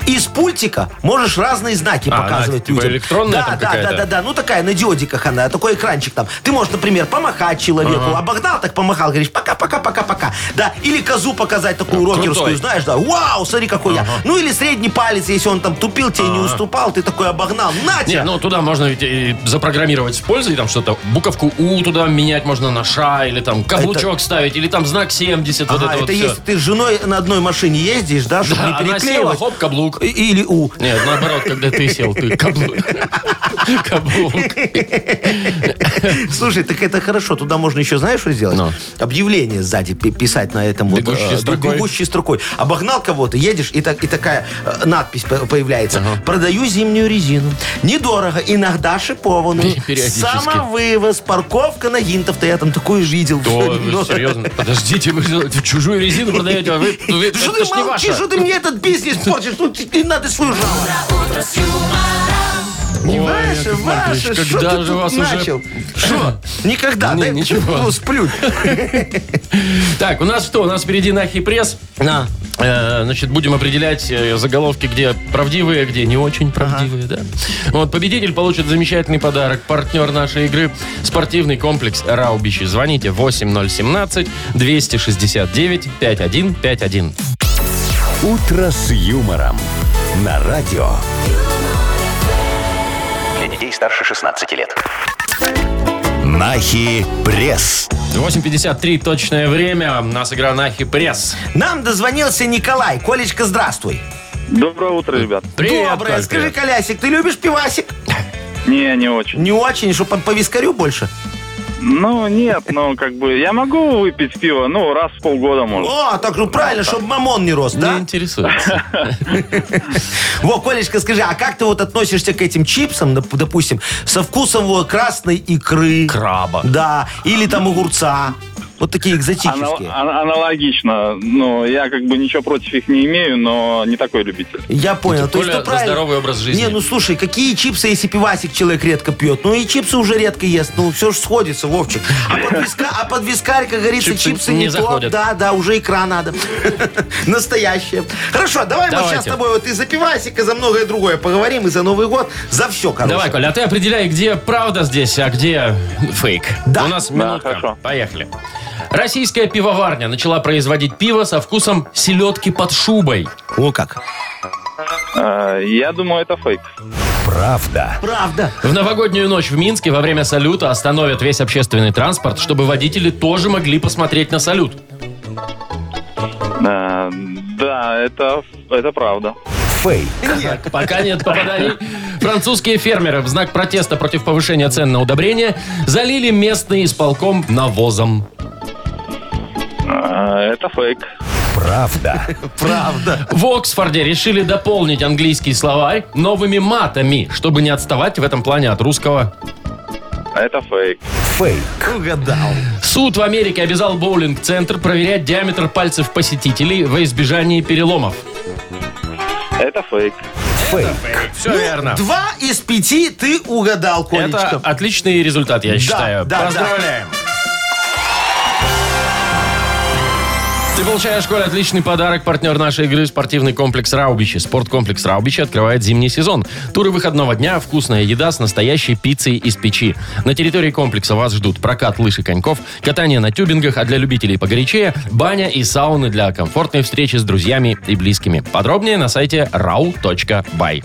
Speaker 1: И с пультика можешь разные знаки
Speaker 2: А,
Speaker 1: показывать
Speaker 2: она типа
Speaker 1: людям.
Speaker 2: электронная
Speaker 1: да,
Speaker 2: там
Speaker 1: да,
Speaker 2: какая-то?
Speaker 1: да, да, да. Ну такая на диодиках она, такой экранчик там. Ты можешь, например, помахать человеку, обогнал, так помахал, говоришь, пока, пока, пока, пока. Да, или козу показать такую
Speaker 2: Крутой.
Speaker 1: рокерскую, знаешь, да. Вау, смотри, какой я. Ну или средний палец, если он там тупил, тебе не уступал, ты такой обогнал. На тебе.
Speaker 2: Не, ну туда можно ведь и запрограммировать с пользой, там что-то, буковку У туда менять можно на Ша, или там каблучок ставить, или там знак 70, вот
Speaker 1: Ага,
Speaker 2: это,
Speaker 1: это
Speaker 2: вот все.
Speaker 1: если ты с женой на одной машине ездишь, да, чтобы
Speaker 2: Да,
Speaker 1: не
Speaker 2: она села,
Speaker 1: переклеивать.
Speaker 2: хоп, каблук.
Speaker 1: Или У.
Speaker 2: Нет, наоборот, когда ты сел, ты каблук. Каблук.
Speaker 1: Слушай, так это хорошо. Туда можно еще, знаешь, что сделать?
Speaker 2: Ну.
Speaker 1: Объявление сзади пи- писать на этом вот.
Speaker 2: Бегущей
Speaker 1: э,
Speaker 2: строкой.
Speaker 1: Бегущей строкой. Обогнал кого-то, едешь, и, так, и такая э, надпись по- появляется. Продаю зимнюю резину. Недорого, иногда шипованную.
Speaker 2: Периодически.
Speaker 1: Самовывоз, парковка на гинтов-то я там такую видел.
Speaker 2: То, вы серьезно? Подождите, вы чужую резину продаете, а вы, вы-
Speaker 1: Что
Speaker 2: это
Speaker 1: ты
Speaker 2: ж не
Speaker 1: молчишь, что ты мне этот бизнес портишь? Ну, тебе надо свою. Не
Speaker 2: Ой,
Speaker 1: ваше, ваше. Что ты
Speaker 2: же вас уже-
Speaker 1: начал? Что? Никогда.
Speaker 2: Не,
Speaker 1: Дай
Speaker 2: ничего.
Speaker 1: ну, сплюнь.
Speaker 2: Так, у нас что? У нас впереди Нахи пресс.
Speaker 1: На.
Speaker 2: Э, Значит, будем определять э, заголовки, где правдивые, где не очень правдивые, да. Вот, победитель получит замечательный подарок. Партнер нашей игры – спортивный комплекс «Раубичи». Звоните 8017-269-5151.
Speaker 3: «Утро с юмором» на радио.
Speaker 4: Для детей старше 16 лет.
Speaker 3: Нахи пресс.
Speaker 2: 8.53 точное время. У нас игра Нахи пресс.
Speaker 1: Нам дозвонился Николай. Колечка, здравствуй.
Speaker 6: Доброе утро, ребят.
Speaker 2: Привет,
Speaker 1: Доброе.
Speaker 2: Коль,
Speaker 1: Скажи,
Speaker 2: привет.
Speaker 1: Колясик, ты любишь пивасик?
Speaker 6: Не, не очень.
Speaker 1: Не очень, что по, по вискарю больше?
Speaker 6: Ну, нет, ну, как бы, я могу выпить пиво, ну, раз в полгода, может.
Speaker 1: О, так ну правильно, чтобы мамон не рос,
Speaker 2: Не
Speaker 1: да?
Speaker 2: интересуется.
Speaker 1: Во, Колечка, скажи, а как ты вот относишься к этим чипсам, доп- допустим, со вкусом вот красной икры?
Speaker 2: Краба.
Speaker 1: Да, или там огурца. Вот такие экзотические.
Speaker 6: ан- аналогично. Ну, я как бы ничего против их не имею, но не такой любитель.
Speaker 1: Я понял.
Speaker 2: Тем
Speaker 1: То есть,
Speaker 2: более
Speaker 1: правильно.
Speaker 2: здоровый образ жизни.
Speaker 1: Не, ну слушай, какие чипсы, если пивасик человек редко пьет? Ну и чипсы уже редко ест. Ну все же сходится, Вовчик. А под, виска- а под вискарь, как говорится,
Speaker 2: Чипсы
Speaker 1: чипсы,
Speaker 2: не
Speaker 1: не, то.
Speaker 2: заходят.
Speaker 1: Да, да, уже икра надо. Настоящая. Хорошо, давай мы
Speaker 2: Давайте.
Speaker 1: сейчас с тобой вот и за пивасик, и за многое другое поговорим, и за Новый год, за все, короче.
Speaker 2: Давай, Коля, а ты определяй, где правда здесь, а где фейк.
Speaker 1: Да.
Speaker 2: У нас минутка.
Speaker 6: хорошо.
Speaker 2: Поехали. Российская пивоварня начала производить пиво со вкусом селедки под шубой.
Speaker 1: О как.
Speaker 6: А, Я думаю, это фейк.
Speaker 3: Правда.
Speaker 1: Правда.
Speaker 2: В новогоднюю ночь в Минске во время салюта остановят весь общественный транспорт, чтобы водители тоже могли посмотреть на салют.
Speaker 6: А, Да, это, это правда.
Speaker 3: Фейк.
Speaker 2: Пока нет попаданий. Французские фермеры в знак протеста против повышения цен на удобрения залили местный исполком навозом.
Speaker 6: А, Это фейк.
Speaker 3: Правда.
Speaker 1: Правда.
Speaker 2: В Оксфорде решили дополнить английский словарь новыми матами, чтобы не отставать в этом плане от русского.
Speaker 6: Это фейк.
Speaker 3: Фейк.
Speaker 1: Угадал.
Speaker 2: Суд в Америке обязал боулинг-центр проверять диаметр пальцев посетителей во избежании переломов.
Speaker 6: Это фейк.
Speaker 3: Фейк.
Speaker 2: Все верно.
Speaker 1: Два из пяти ты угадал,
Speaker 2: Это
Speaker 1: Колечка.
Speaker 2: отличный результат, я считаю.
Speaker 1: да,
Speaker 2: Поздравляем. Ты получаешь, Коля, отличный подарок. Партнер нашей игры – спортивный комплекс «Раубичи». Спорткомплекс «Раубичи» открывает зимний сезон. Туры выходного дня, вкусная еда с настоящей пиццей из печи. На территории комплекса вас ждут прокат лыж и коньков, катание на тюбингах, а для любителей погорячее – баня и сауны для комфортной встречи с друзьями и близкими. Подробнее на сайте rau.by.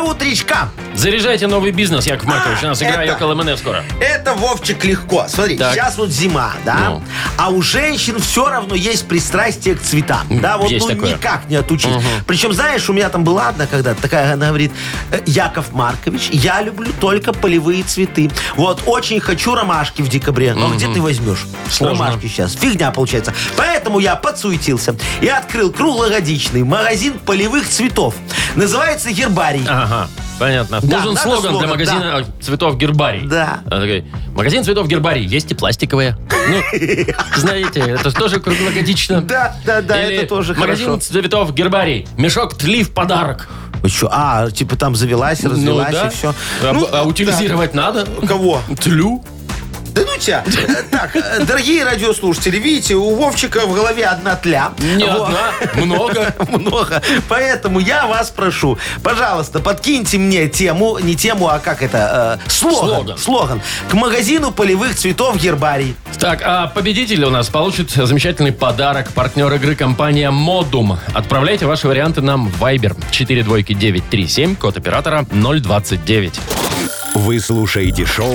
Speaker 1: утречка.
Speaker 2: Заряжайте новый бизнес, Яков Маркович. У нас игра
Speaker 1: это-
Speaker 2: Йокол МНФ скоро.
Speaker 1: Это, Вовчик, легко. Смотри,
Speaker 2: Так.
Speaker 1: сейчас вот зима, да?
Speaker 2: Ну.
Speaker 1: А у женщин все равно есть пристрастие к цветам. Да, вот
Speaker 2: есть
Speaker 1: ну,
Speaker 2: такое.
Speaker 1: никак не отучить. Причем, знаешь, у меня там была одна когда-то такая, она говорит, «Э, Яков Маркович, я люблю только полевые цветы. Вот, очень хочу ромашки в декабре. Но где ты возьмешь?
Speaker 2: Сложно.
Speaker 1: Ромашки сейчас. Фигня получается. Поэтому я подсуетился и открыл круглогодичный магазин полевых цветов. Называется Гербарий.
Speaker 2: Ага, понятно.
Speaker 1: Да,
Speaker 2: Нужен
Speaker 1: надо
Speaker 2: слоган, для
Speaker 1: слоган,
Speaker 2: магазина э, цветов Гербарий.
Speaker 1: Да.
Speaker 2: А, такой, Магазин цветов Гербарий. Есть и пластиковые. Ну, знаете, это же тоже круглогодично.
Speaker 1: Да, да, да,
Speaker 2: Или
Speaker 1: это тоже
Speaker 2: магазин
Speaker 1: хорошо.
Speaker 2: цветов Гербарий. Мешок тли в подарок.
Speaker 1: Вы чё? А, типа там завелась, развелась
Speaker 2: ну, да.
Speaker 1: и все.
Speaker 2: А, а утилизировать надо?
Speaker 1: Кого?
Speaker 2: Тлю.
Speaker 1: Тебя. Э, Так, э, дорогие радиослушатели, видите, у Вовчика в голове одна тля.
Speaker 2: Не
Speaker 1: Вот.
Speaker 2: одна, много.
Speaker 1: Много. Поэтому я вас прошу, пожалуйста, подкиньте мне тему, не тему, а как это, э, слоган,
Speaker 2: Слоган.
Speaker 1: слоган, к магазину полевых цветов Гербарий.
Speaker 2: Так, а победитель у нас получит замечательный подарок. Партнер игры компания Модум. Отправляйте ваши варианты нам в Viber 42937, код оператора 029.
Speaker 3: Вы слушаете шоу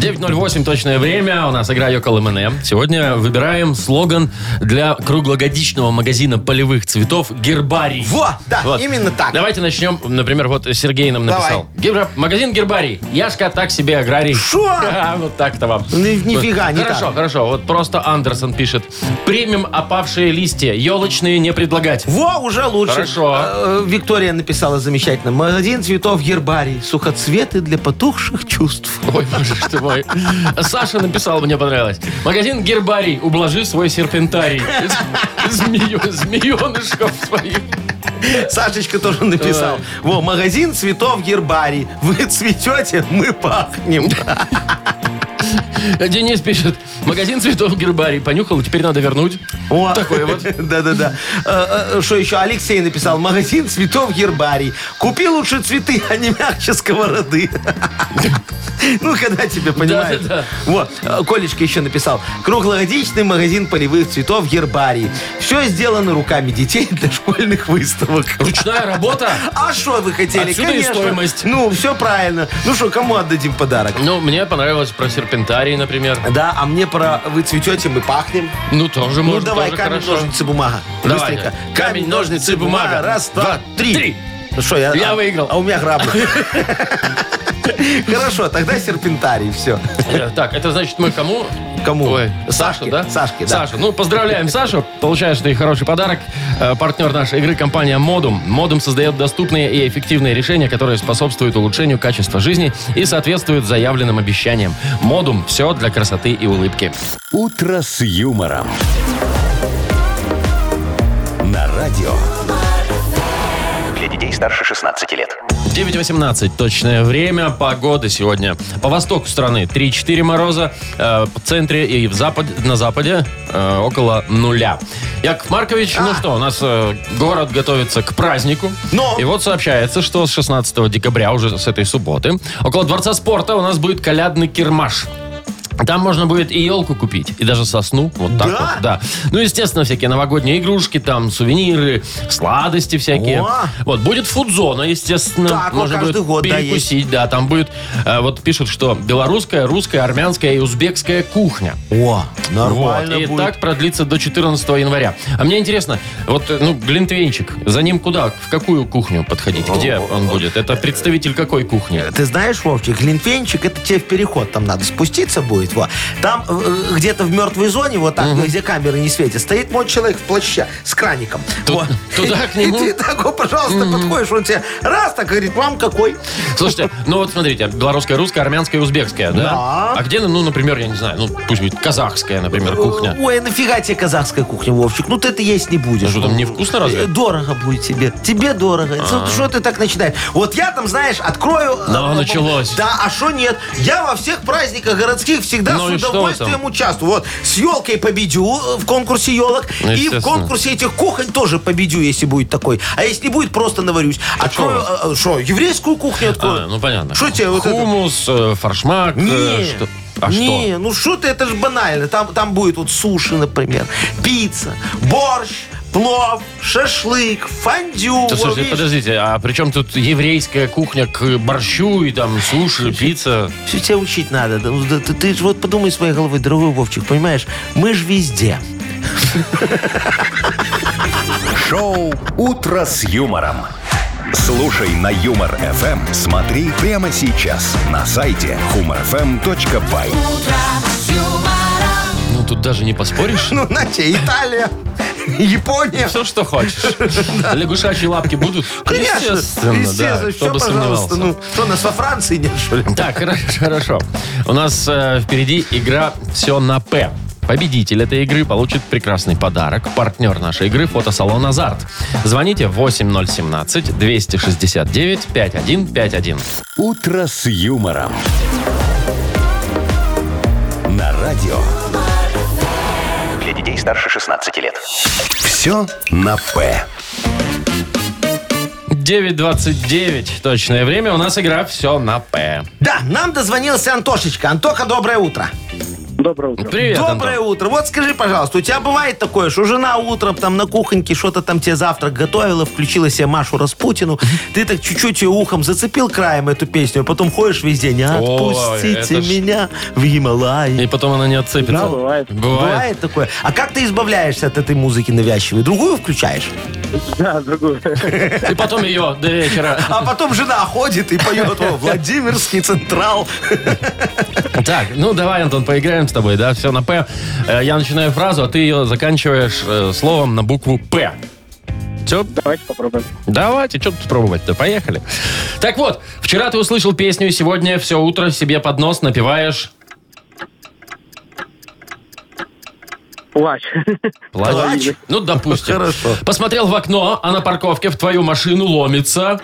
Speaker 2: 9.08 точное время. У нас игра Йокол МНМ. Сегодня выбираем слоган для круглогодичного магазина полевых цветов «Гербарий».
Speaker 1: Во, да, именно так.
Speaker 2: Давайте начнем. Например, вот Сергей нам
Speaker 1: Давай.
Speaker 2: написал. Герб- Магазин «Гербарий». Яшка так себе аграрий.
Speaker 1: Шо?
Speaker 2: А, Вот так-то вам.
Speaker 1: Ни- нифига не
Speaker 2: Хорошо,
Speaker 1: так.
Speaker 2: хорошо. Вот просто Андерсон пишет. Примем опавшие листья. Елочные не предлагать.
Speaker 1: Во, уже лучше.
Speaker 2: Хорошо.
Speaker 1: Э, э, Виктория написала замечательно. Магазин цветов Гербарий. Сухоцветы для потухших чувств.
Speaker 2: Ой, боже что мой. Саша написал, мне понравилось. Магазин Гербарий. Ублажи свой серпентарий. Змею, змеенышков своих.
Speaker 1: Сашечка тоже написал. Во, магазин цветов Гербарий. Вы цветете, мы пахнем.
Speaker 2: Денис пишет. Магазин цветов Гербарий. Понюхал, теперь надо вернуть.
Speaker 1: О,
Speaker 2: Такой вот.
Speaker 1: Да-да-да. Э, э, Что еще? Алексей написал. Магазин цветов Гербарий. Купи лучше цветы, а не мягче сковороды. Ну, когда тебе понимаешь.
Speaker 2: Да-да-да.
Speaker 1: Вот. э, Колечка еще написал. Круглогодичный магазин полевых цветов Гербарий. Все сделано руками детей для школьных выставок.
Speaker 2: Ручная работа.
Speaker 1: А что вы хотели?
Speaker 2: Отсюда и
Speaker 1: Конечно.
Speaker 2: стоимость.
Speaker 1: Ну, все правильно. Ну что, кому отдадим подарок?
Speaker 2: Ну, мне понравилось про серпентарий, например.
Speaker 1: Да, а мне про вы цветете, мы пахнем.
Speaker 2: Ну, тоже
Speaker 1: Ну,
Speaker 2: можно,
Speaker 1: давай
Speaker 2: тоже
Speaker 1: камень,
Speaker 2: хорошо.
Speaker 1: ножницы, бумага.
Speaker 2: Давай.
Speaker 1: Быстренько.
Speaker 2: Камень, ножницы, бумага.
Speaker 1: Раз, два, три.
Speaker 2: Три.
Speaker 1: Ну что, я,
Speaker 2: Я
Speaker 1: а-
Speaker 2: выиграл.
Speaker 1: А у меня грабли. Хорошо, тогда серпентарий, все.
Speaker 2: Так, это значит мы кому?
Speaker 1: Кому?
Speaker 2: Ой,
Speaker 1: Сашке.
Speaker 2: Саша, да?
Speaker 1: Сашке, да.
Speaker 2: Саша, ну поздравляем Сашу. Получаешь ты хороший подарок. Э, Партнер нашей игры компания Модум. Модум создает доступные и эффективные решения, которые способствуют улучшению качества жизни и соответствуют заявленным обещаниям. Модум. Все для красоты и улыбки.
Speaker 3: «Утро с юмором». На радио
Speaker 4: старше 16 лет.
Speaker 2: 9.18 точное время. Погода сегодня. По востоку страны 3-4 мороза. э, в центре и в запад, на западе э, около нуля. Яков Маркович, ну что, у нас э, город готовится к празднику.
Speaker 1: Но.
Speaker 2: И вот сообщается, что с 16 декабря, уже с этой субботы, около Дворца спорта у нас будет колядный кирмаш. Там можно будет и елку купить, и даже сосну. Вот так
Speaker 1: Да?
Speaker 2: вот, да. Ну, естественно, всякие новогодние игрушки, там, сувениры, сладости всякие.
Speaker 1: О!
Speaker 2: Вот, будет фудзона, естественно.
Speaker 1: Так,
Speaker 2: можно будет
Speaker 1: год, да,
Speaker 2: перекусить, да, там будет, э, вот пишут, что белорусская, русская, армянская и узбекская кухня.
Speaker 1: О, нормально
Speaker 2: Вот, и
Speaker 1: будет.
Speaker 2: так продлится до 14 января. А мне интересно, вот, ну, глинтвейнчик, за ним куда, в какую кухню подходить? Где он будет? Это представитель какой кухни?
Speaker 1: Ты знаешь, Вовчик, глинтвейнчик, это тебе в переход там надо спуститься будет. Во. Там э, где-то в мертвой зоне, вот так, где камеры не светят, стоит мой человек в плаще с краником.
Speaker 2: Ту-
Speaker 1: Вот.
Speaker 2: туда к
Speaker 1: И
Speaker 2: нему?
Speaker 1: ты такой, пожалуйста, подходишь, он тебе раз так говорит, вам какой?
Speaker 2: Слушайте, ну вот смотрите, белорусская, русская, армянская и узбекская, да?
Speaker 1: Да.
Speaker 2: А где, ну, например, я не знаю, ну, пусть будет казахская, например, кухня.
Speaker 1: Ой, нафига тебе казахская кухня, Вовчик? Ну ты это есть не будешь.
Speaker 2: А что, там невкусно разве?
Speaker 1: Э, Дорого будет тебе. Тебе дорого. Что- Что ты так начинаешь? Вот я там, знаешь, открою...
Speaker 2: Ну,
Speaker 1: э,
Speaker 2: началось.
Speaker 1: Да, а что нет? Я во всех праздниках городских всегда
Speaker 2: Ну
Speaker 1: с удовольствием участвую. Вот, с елкой победю э, в конкурсе елок.
Speaker 2: Ну,
Speaker 1: И в конкурсе этих кухонь тоже победю, если будет такой. А если не будет, просто наварюсь. Открою... э, Что, еврейскую кухню открою?
Speaker 2: А, ну понятно.
Speaker 1: Что тебе вот это?
Speaker 2: Хумус, э, форшмак, э,
Speaker 1: Не,
Speaker 2: что? А
Speaker 1: не,
Speaker 2: что?
Speaker 1: ну что ты, это же банально. Там, там будет вот суши, например, пицца, борщ, плов, шашлык, фондю.
Speaker 2: Да, слушайте,
Speaker 1: видишь,
Speaker 2: подождите, а при чем тут еврейская кухня к борщу и там суши, пицца?
Speaker 1: Всё тебя учить надо. Ну, ты, ты ж вот подумай своей головой, дорогой Вовчик, понимаешь? Мы ж везде.
Speaker 3: Шоу «Утро с юмором». Слушай на Юмор ФМ. Смотри прямо сейчас на сайте humorfm.by.
Speaker 2: Ну, тут даже не поспоришь.
Speaker 1: Ну, на тебе, Италия, Япония.
Speaker 2: Все, что хочешь. Лягушачьи лапки будут?
Speaker 1: Конечно,
Speaker 2: Естественно, да.
Speaker 1: Все, пожалуйста.
Speaker 2: сомневался.
Speaker 1: Ну, что, нас во Франции нет, что ли?
Speaker 2: Так, хорошо, хорошо. У нас э, впереди игра «Все на П». Победитель этой игры получит прекрасный подарок. Партнер нашей игры – фотосалон «Азарт». Звоните 8017-269-5151.
Speaker 3: «Утро с юмором». На радио.
Speaker 4: Для детей старше 16 лет.
Speaker 3: Все на «П».
Speaker 2: 9.29 точное время. У нас игра «Все на П».
Speaker 1: Да, нам дозвонился Антошечка. Антоха, доброе утро.
Speaker 6: Доброе утро.
Speaker 2: Привет,
Speaker 1: Доброе
Speaker 2: Антон.
Speaker 1: утро. Вот скажи, пожалуйста, у тебя бывает такое, что жена утром там на кухоньке что-то там тебе завтрак готовила, включила себе Машу Распутину, ты так чуть-чуть ее ухом зацепил краем эту песню, а потом ходишь весь день, отпустите
Speaker 2: это ж-
Speaker 1: меня в Гималай.
Speaker 2: И потом она не отцепится.
Speaker 6: Да, бывает.
Speaker 1: Бывает такое. А как ты избавляешься от этой музыки навязчивой? Другую включаешь?
Speaker 6: Да, другую.
Speaker 2: И потом ее до вечера.
Speaker 1: А потом жена ходит и поет «О, Владимирский Централ.
Speaker 2: Так, ну давай, Антон, поиграем с тобой, да? Все на П. Э, Я начинаю фразу, а ты ее заканчиваешь э, словом на букву П. Все,
Speaker 6: Давайте попробуем.
Speaker 2: давайте, что тут пробовать-то? Поехали. Так вот, вчера ты услышал песню, и сегодня все утро себе под нос напеваешь
Speaker 6: Плач.
Speaker 2: плач.
Speaker 1: Плач?
Speaker 2: Ну, допустим.
Speaker 1: Хорошо.
Speaker 2: Посмотрел в окно, а на парковке в твою машину ломится.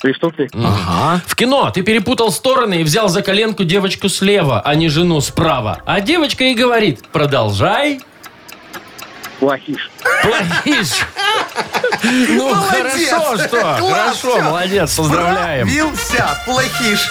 Speaker 6: Преступник.
Speaker 1: Ага.
Speaker 2: В кино ты перепутал стороны и взял за коленку девочку слева, а не жену справа. А девочка и говорит, продолжай.
Speaker 6: Плохиш.
Speaker 2: Плохишь. Ну,
Speaker 1: Молодец.
Speaker 2: хорошо, что?
Speaker 1: Класс,
Speaker 2: Хорошо,
Speaker 1: всё.
Speaker 2: молодец, поздравляем.
Speaker 1: Пробился, плохиш.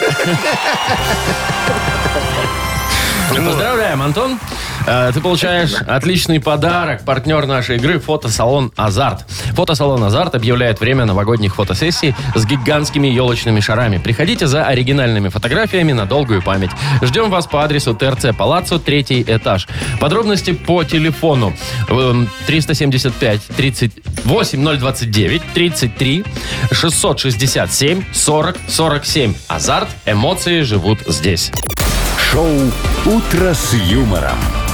Speaker 2: Поздравляем, Антон. Э, Ты получаешь отличный подарок. Партнер нашей игры – фотосалон «Азарт». Фотосалон «Азарт» объявляет время новогодних фотосессий с гигантскими елочными шарами. Приходите за оригинальными фотографиями на долгую память. Ждем вас по адресу ТРЦ Палаццо, третий этаж. Подробности по телефону эм, 375 38 029 33 667 40 47. «Азарт» – эмоции живут здесь.
Speaker 3: Шоу «Утро с юмором».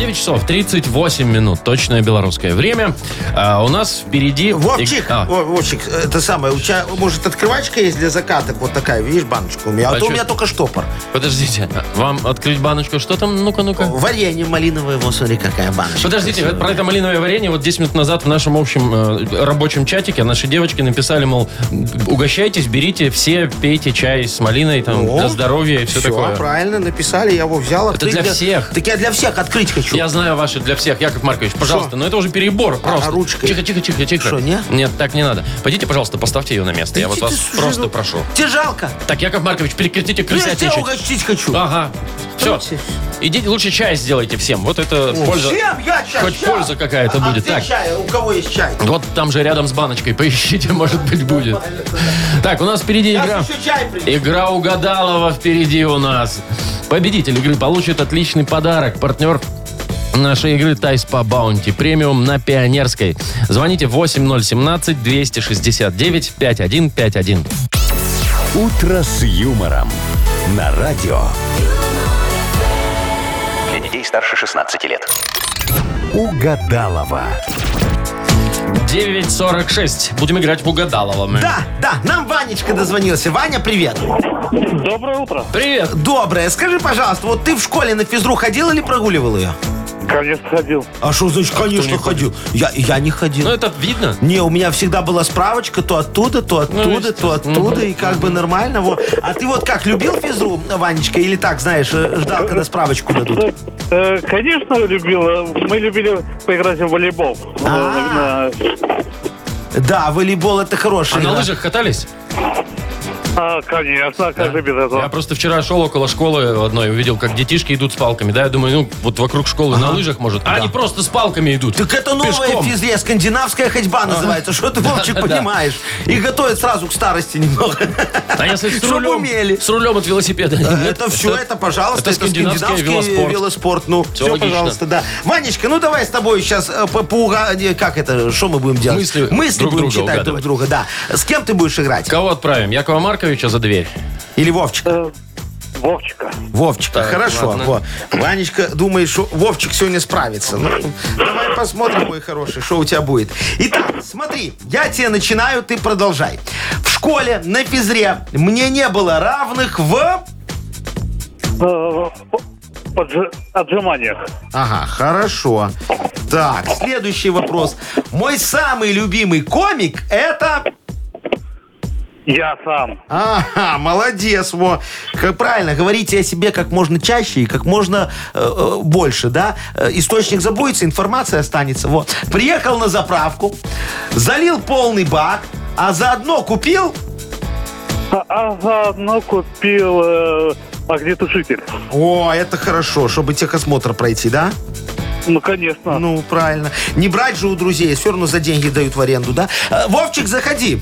Speaker 2: 9 часов 38 минут. Точное белорусское время. А у нас впереди...
Speaker 1: Вовчик,
Speaker 2: А,
Speaker 1: Во- Вовчик, это самое, у тебя, может, открывачка есть для закаток? Вот такая, видишь, баночка у меня. А,
Speaker 2: А
Speaker 1: то у меня только штопор.
Speaker 2: Подождите, вам открыть баночку? Что там? Ну-ка, ну-ка.
Speaker 1: Варенье малиновое, вот смотри, какая баночка.
Speaker 2: Подождите, вот про это малиновое варенье вот 10 минут назад в нашем общем э, рабочем чатике наши девочки написали, мол, угощайтесь, берите все, пейте чай с малиной там
Speaker 1: О,
Speaker 2: для здоровья и все, такое.
Speaker 1: правильно, написали, я его взял.
Speaker 2: Это
Speaker 1: открыть
Speaker 2: для всех.
Speaker 1: Так я для всех открыть хочу.
Speaker 2: Я знаю ваши для всех, Яков Маркович, пожалуйста, но это уже перебор просто.
Speaker 1: а ручкой?
Speaker 2: Тихо, тихо, тихо, тихо.
Speaker 1: Шо, не?
Speaker 2: Нет, так не надо. Пойдите, пожалуйста, поставьте ее на место. Я вот вас
Speaker 1: слушай,
Speaker 2: просто
Speaker 1: ну,
Speaker 2: прошу.
Speaker 1: Тебе жалко?
Speaker 2: Так, Яков Маркович, прекратите
Speaker 1: Ну, я тебя угостить хочу.
Speaker 2: Ага. Все. Идите, лучше чай сделайте всем. Вот это
Speaker 1: О,
Speaker 2: польза.
Speaker 1: Всем я чай.
Speaker 2: Хоть
Speaker 1: ща.
Speaker 2: польза какая-то
Speaker 1: А
Speaker 2: будет.
Speaker 1: где
Speaker 2: Так.
Speaker 1: чай? У кого есть чай?
Speaker 2: Вот там же рядом с баночкой. Поищите, может быть, будет. Так, у нас впереди игра.
Speaker 1: Чай.
Speaker 2: Игра угадалова впереди у нас. Победитель игры получит отличный подарок. Партнер нашей игры Тайс по Баунти. Премиум на Пионерской. Звоните 8017-269-5151.
Speaker 3: «Утро с юмором» на радио.
Speaker 4: Для детей старше 16 лет.
Speaker 3: Угадалова.
Speaker 2: 9.46. Будем играть в угадалова. мы.
Speaker 1: Да, да, нам Ванечка дозвонился. Ваня, привет.
Speaker 6: Доброе утро.
Speaker 2: Привет.
Speaker 1: Доброе. Скажи, пожалуйста, вот ты в школе на физру ходил или прогуливал ее?
Speaker 6: Конечно, ходил.
Speaker 1: А что значит, конечно,
Speaker 2: не
Speaker 1: ходил? Я, я не ходил.
Speaker 2: Ну, это видно.
Speaker 1: Не, у меня всегда была справочка то оттуда, то оттуда, то оттуда, и как бы нормально. Вот. А ты вот как, любил физру, Ванечка, или так, знаешь, э, ждал, когда справочку дадут?
Speaker 6: Э, Конечно, любил. Мы любили поиграть в волейбол.
Speaker 1: А.
Speaker 6: На-
Speaker 1: Да, волейбол это
Speaker 2: А
Speaker 1: хороший.
Speaker 2: на лыжах катались?
Speaker 6: А, Конечно, а как же без
Speaker 2: Я
Speaker 6: этого?
Speaker 2: просто вчера шел около школы одной, увидел, как детишки идут с палками. Да, я думаю, ну, вот вокруг школы на лыжах, может. А они просто с палками идут.
Speaker 1: Так это новая
Speaker 2: Пешком.
Speaker 1: физре, скандинавская ходьба называется. Что ты, Вовчик,
Speaker 2: да, да.
Speaker 1: понимаешь? И готовят сразу к старости немного.
Speaker 2: А если с рулем,
Speaker 1: умели.
Speaker 2: с рулем от велосипеда? нет?
Speaker 1: Это все, это, пожалуйста,
Speaker 2: это скандинавский велоспорт.
Speaker 1: велоспорт. Ну, все, пожалуйста, да. Ванечка, ну давай с тобой сейчас по, поуга- не, Как это? Что мы будем делать?
Speaker 2: Мысли друг
Speaker 1: будем
Speaker 2: друга
Speaker 1: читать друг друга, да. С кем ты будешь играть?
Speaker 2: Кого отправим? Якова Марковича за дверь?
Speaker 1: Или Вовчик?
Speaker 6: Э, Вовчика.
Speaker 1: Вовчика,
Speaker 2: Так,
Speaker 1: хорошо.
Speaker 2: ладно.
Speaker 1: Во. Ванечка думает, что Вовчик сегодня справится. Ну, давай посмотрим, мой хороший, что у тебя будет. Итак, смотри, я тебе начинаю, ты продолжай. В школе на физре мне не было равных в...
Speaker 6: Э, подж- Отжиманиях.
Speaker 1: Ага, хорошо. Так, следующий вопрос. Мой самый любимый комик это...
Speaker 6: Я сам.
Speaker 1: Ага, молодец, во. Как правильно, говорите о себе как можно чаще и как можно э, э, больше, да? Э, Источник забудется, информация останется. Вот. Приехал на заправку, залил полный бак, а заодно купил...
Speaker 6: А, а заодно купил э, огнетушитель.
Speaker 1: О, это хорошо, чтобы техосмотр пройти, да?
Speaker 6: Ну, конечно.
Speaker 1: Ну, правильно. Не брать же у друзей, все равно за деньги дают в аренду, да? Э, Вовчик, заходи.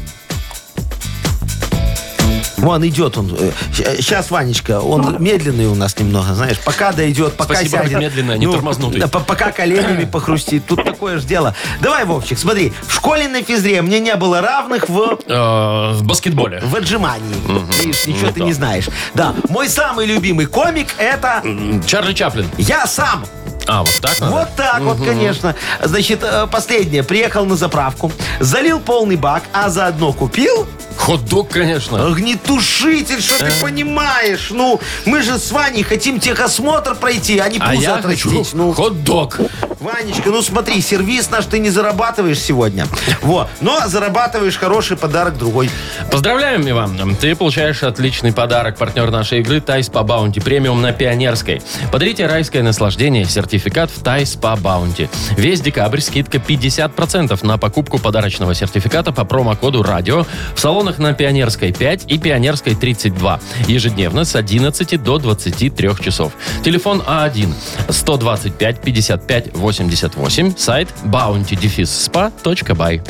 Speaker 1: Вон идет он. Сейчас, Ванечка, он медленный у нас немного, знаешь. Пока дойдет, пока
Speaker 2: Спасибо,
Speaker 1: сядет.
Speaker 2: медленно, не тормознутый.
Speaker 1: да, по- Пока коленями похрустит. Тут такое же дело. Давай, Вовчик, смотри. В школе на физре мне не было равных в...
Speaker 2: Э, в баскетболе.
Speaker 1: В отжимании. Видишь, ничего
Speaker 2: Ну
Speaker 1: ты
Speaker 2: да.
Speaker 1: не знаешь. Да. Мой самый любимый комик это
Speaker 2: Чарли Чаплин.
Speaker 1: я сам.
Speaker 2: А, вот так надо?
Speaker 1: Вот так вот, конечно. Значит, э, последнее. Приехал на заправку, залил полный бак, а заодно купил
Speaker 2: Хот-дог, конечно.
Speaker 1: огнетушитель, что ты понимаешь? Ну, мы же с Ваней хотим техосмотр пройти, а не
Speaker 2: А
Speaker 1: пузо
Speaker 2: я хочу
Speaker 1: отрастить. Ну,
Speaker 2: хот-дог.
Speaker 1: Ванечка, ну смотри, сервис наш ты не зарабатываешь сегодня. Вот. Но зарабатываешь хороший подарок другой.
Speaker 2: Поздравляем, Иван. Ты получаешь отличный подарок. Партнер нашей игры Тай-спа Баунти Премиум на Пионерской. Подарите райское наслаждение. Сертификат в Тай-спа Баунти. Весь декабрь скидка 50% на покупку подарочного сертификата по промокоду «Радио» в салонах на Пионерской 5 и Пионерской 32. Ежедневно с 11 до 23 часов. Телефон А А1 125 55 88. Сайт bountydefisspa.by.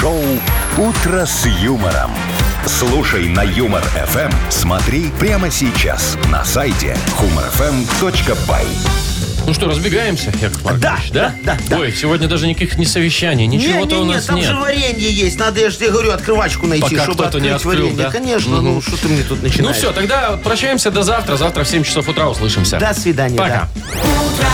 Speaker 3: Шоу «Утро с юмором». Слушай на Юмор ФМ. Смотри прямо сейчас на сайте humorfm.by.
Speaker 2: Ну что, разбегаемся, Яков Маркович,
Speaker 1: Да, да, да, да.
Speaker 2: Ой, сегодня даже никаких не совещаний, ничего-то у
Speaker 1: Не-не-не,
Speaker 2: нас
Speaker 1: там
Speaker 2: нет.
Speaker 1: же варенье есть. Надо, я же тебе говорю, открывачку найти,
Speaker 2: Пока
Speaker 1: чтобы
Speaker 2: кто-то не
Speaker 1: открыть
Speaker 2: открыл,
Speaker 1: варенье.
Speaker 2: да?
Speaker 1: Конечно, ну что ты мне тут
Speaker 2: Ну
Speaker 1: начинаешь?
Speaker 2: все, тогда прощаемся до завтра. Завтра в 7 часов утра услышимся.
Speaker 1: До свидания,
Speaker 2: Пока.
Speaker 1: да.
Speaker 7: Утро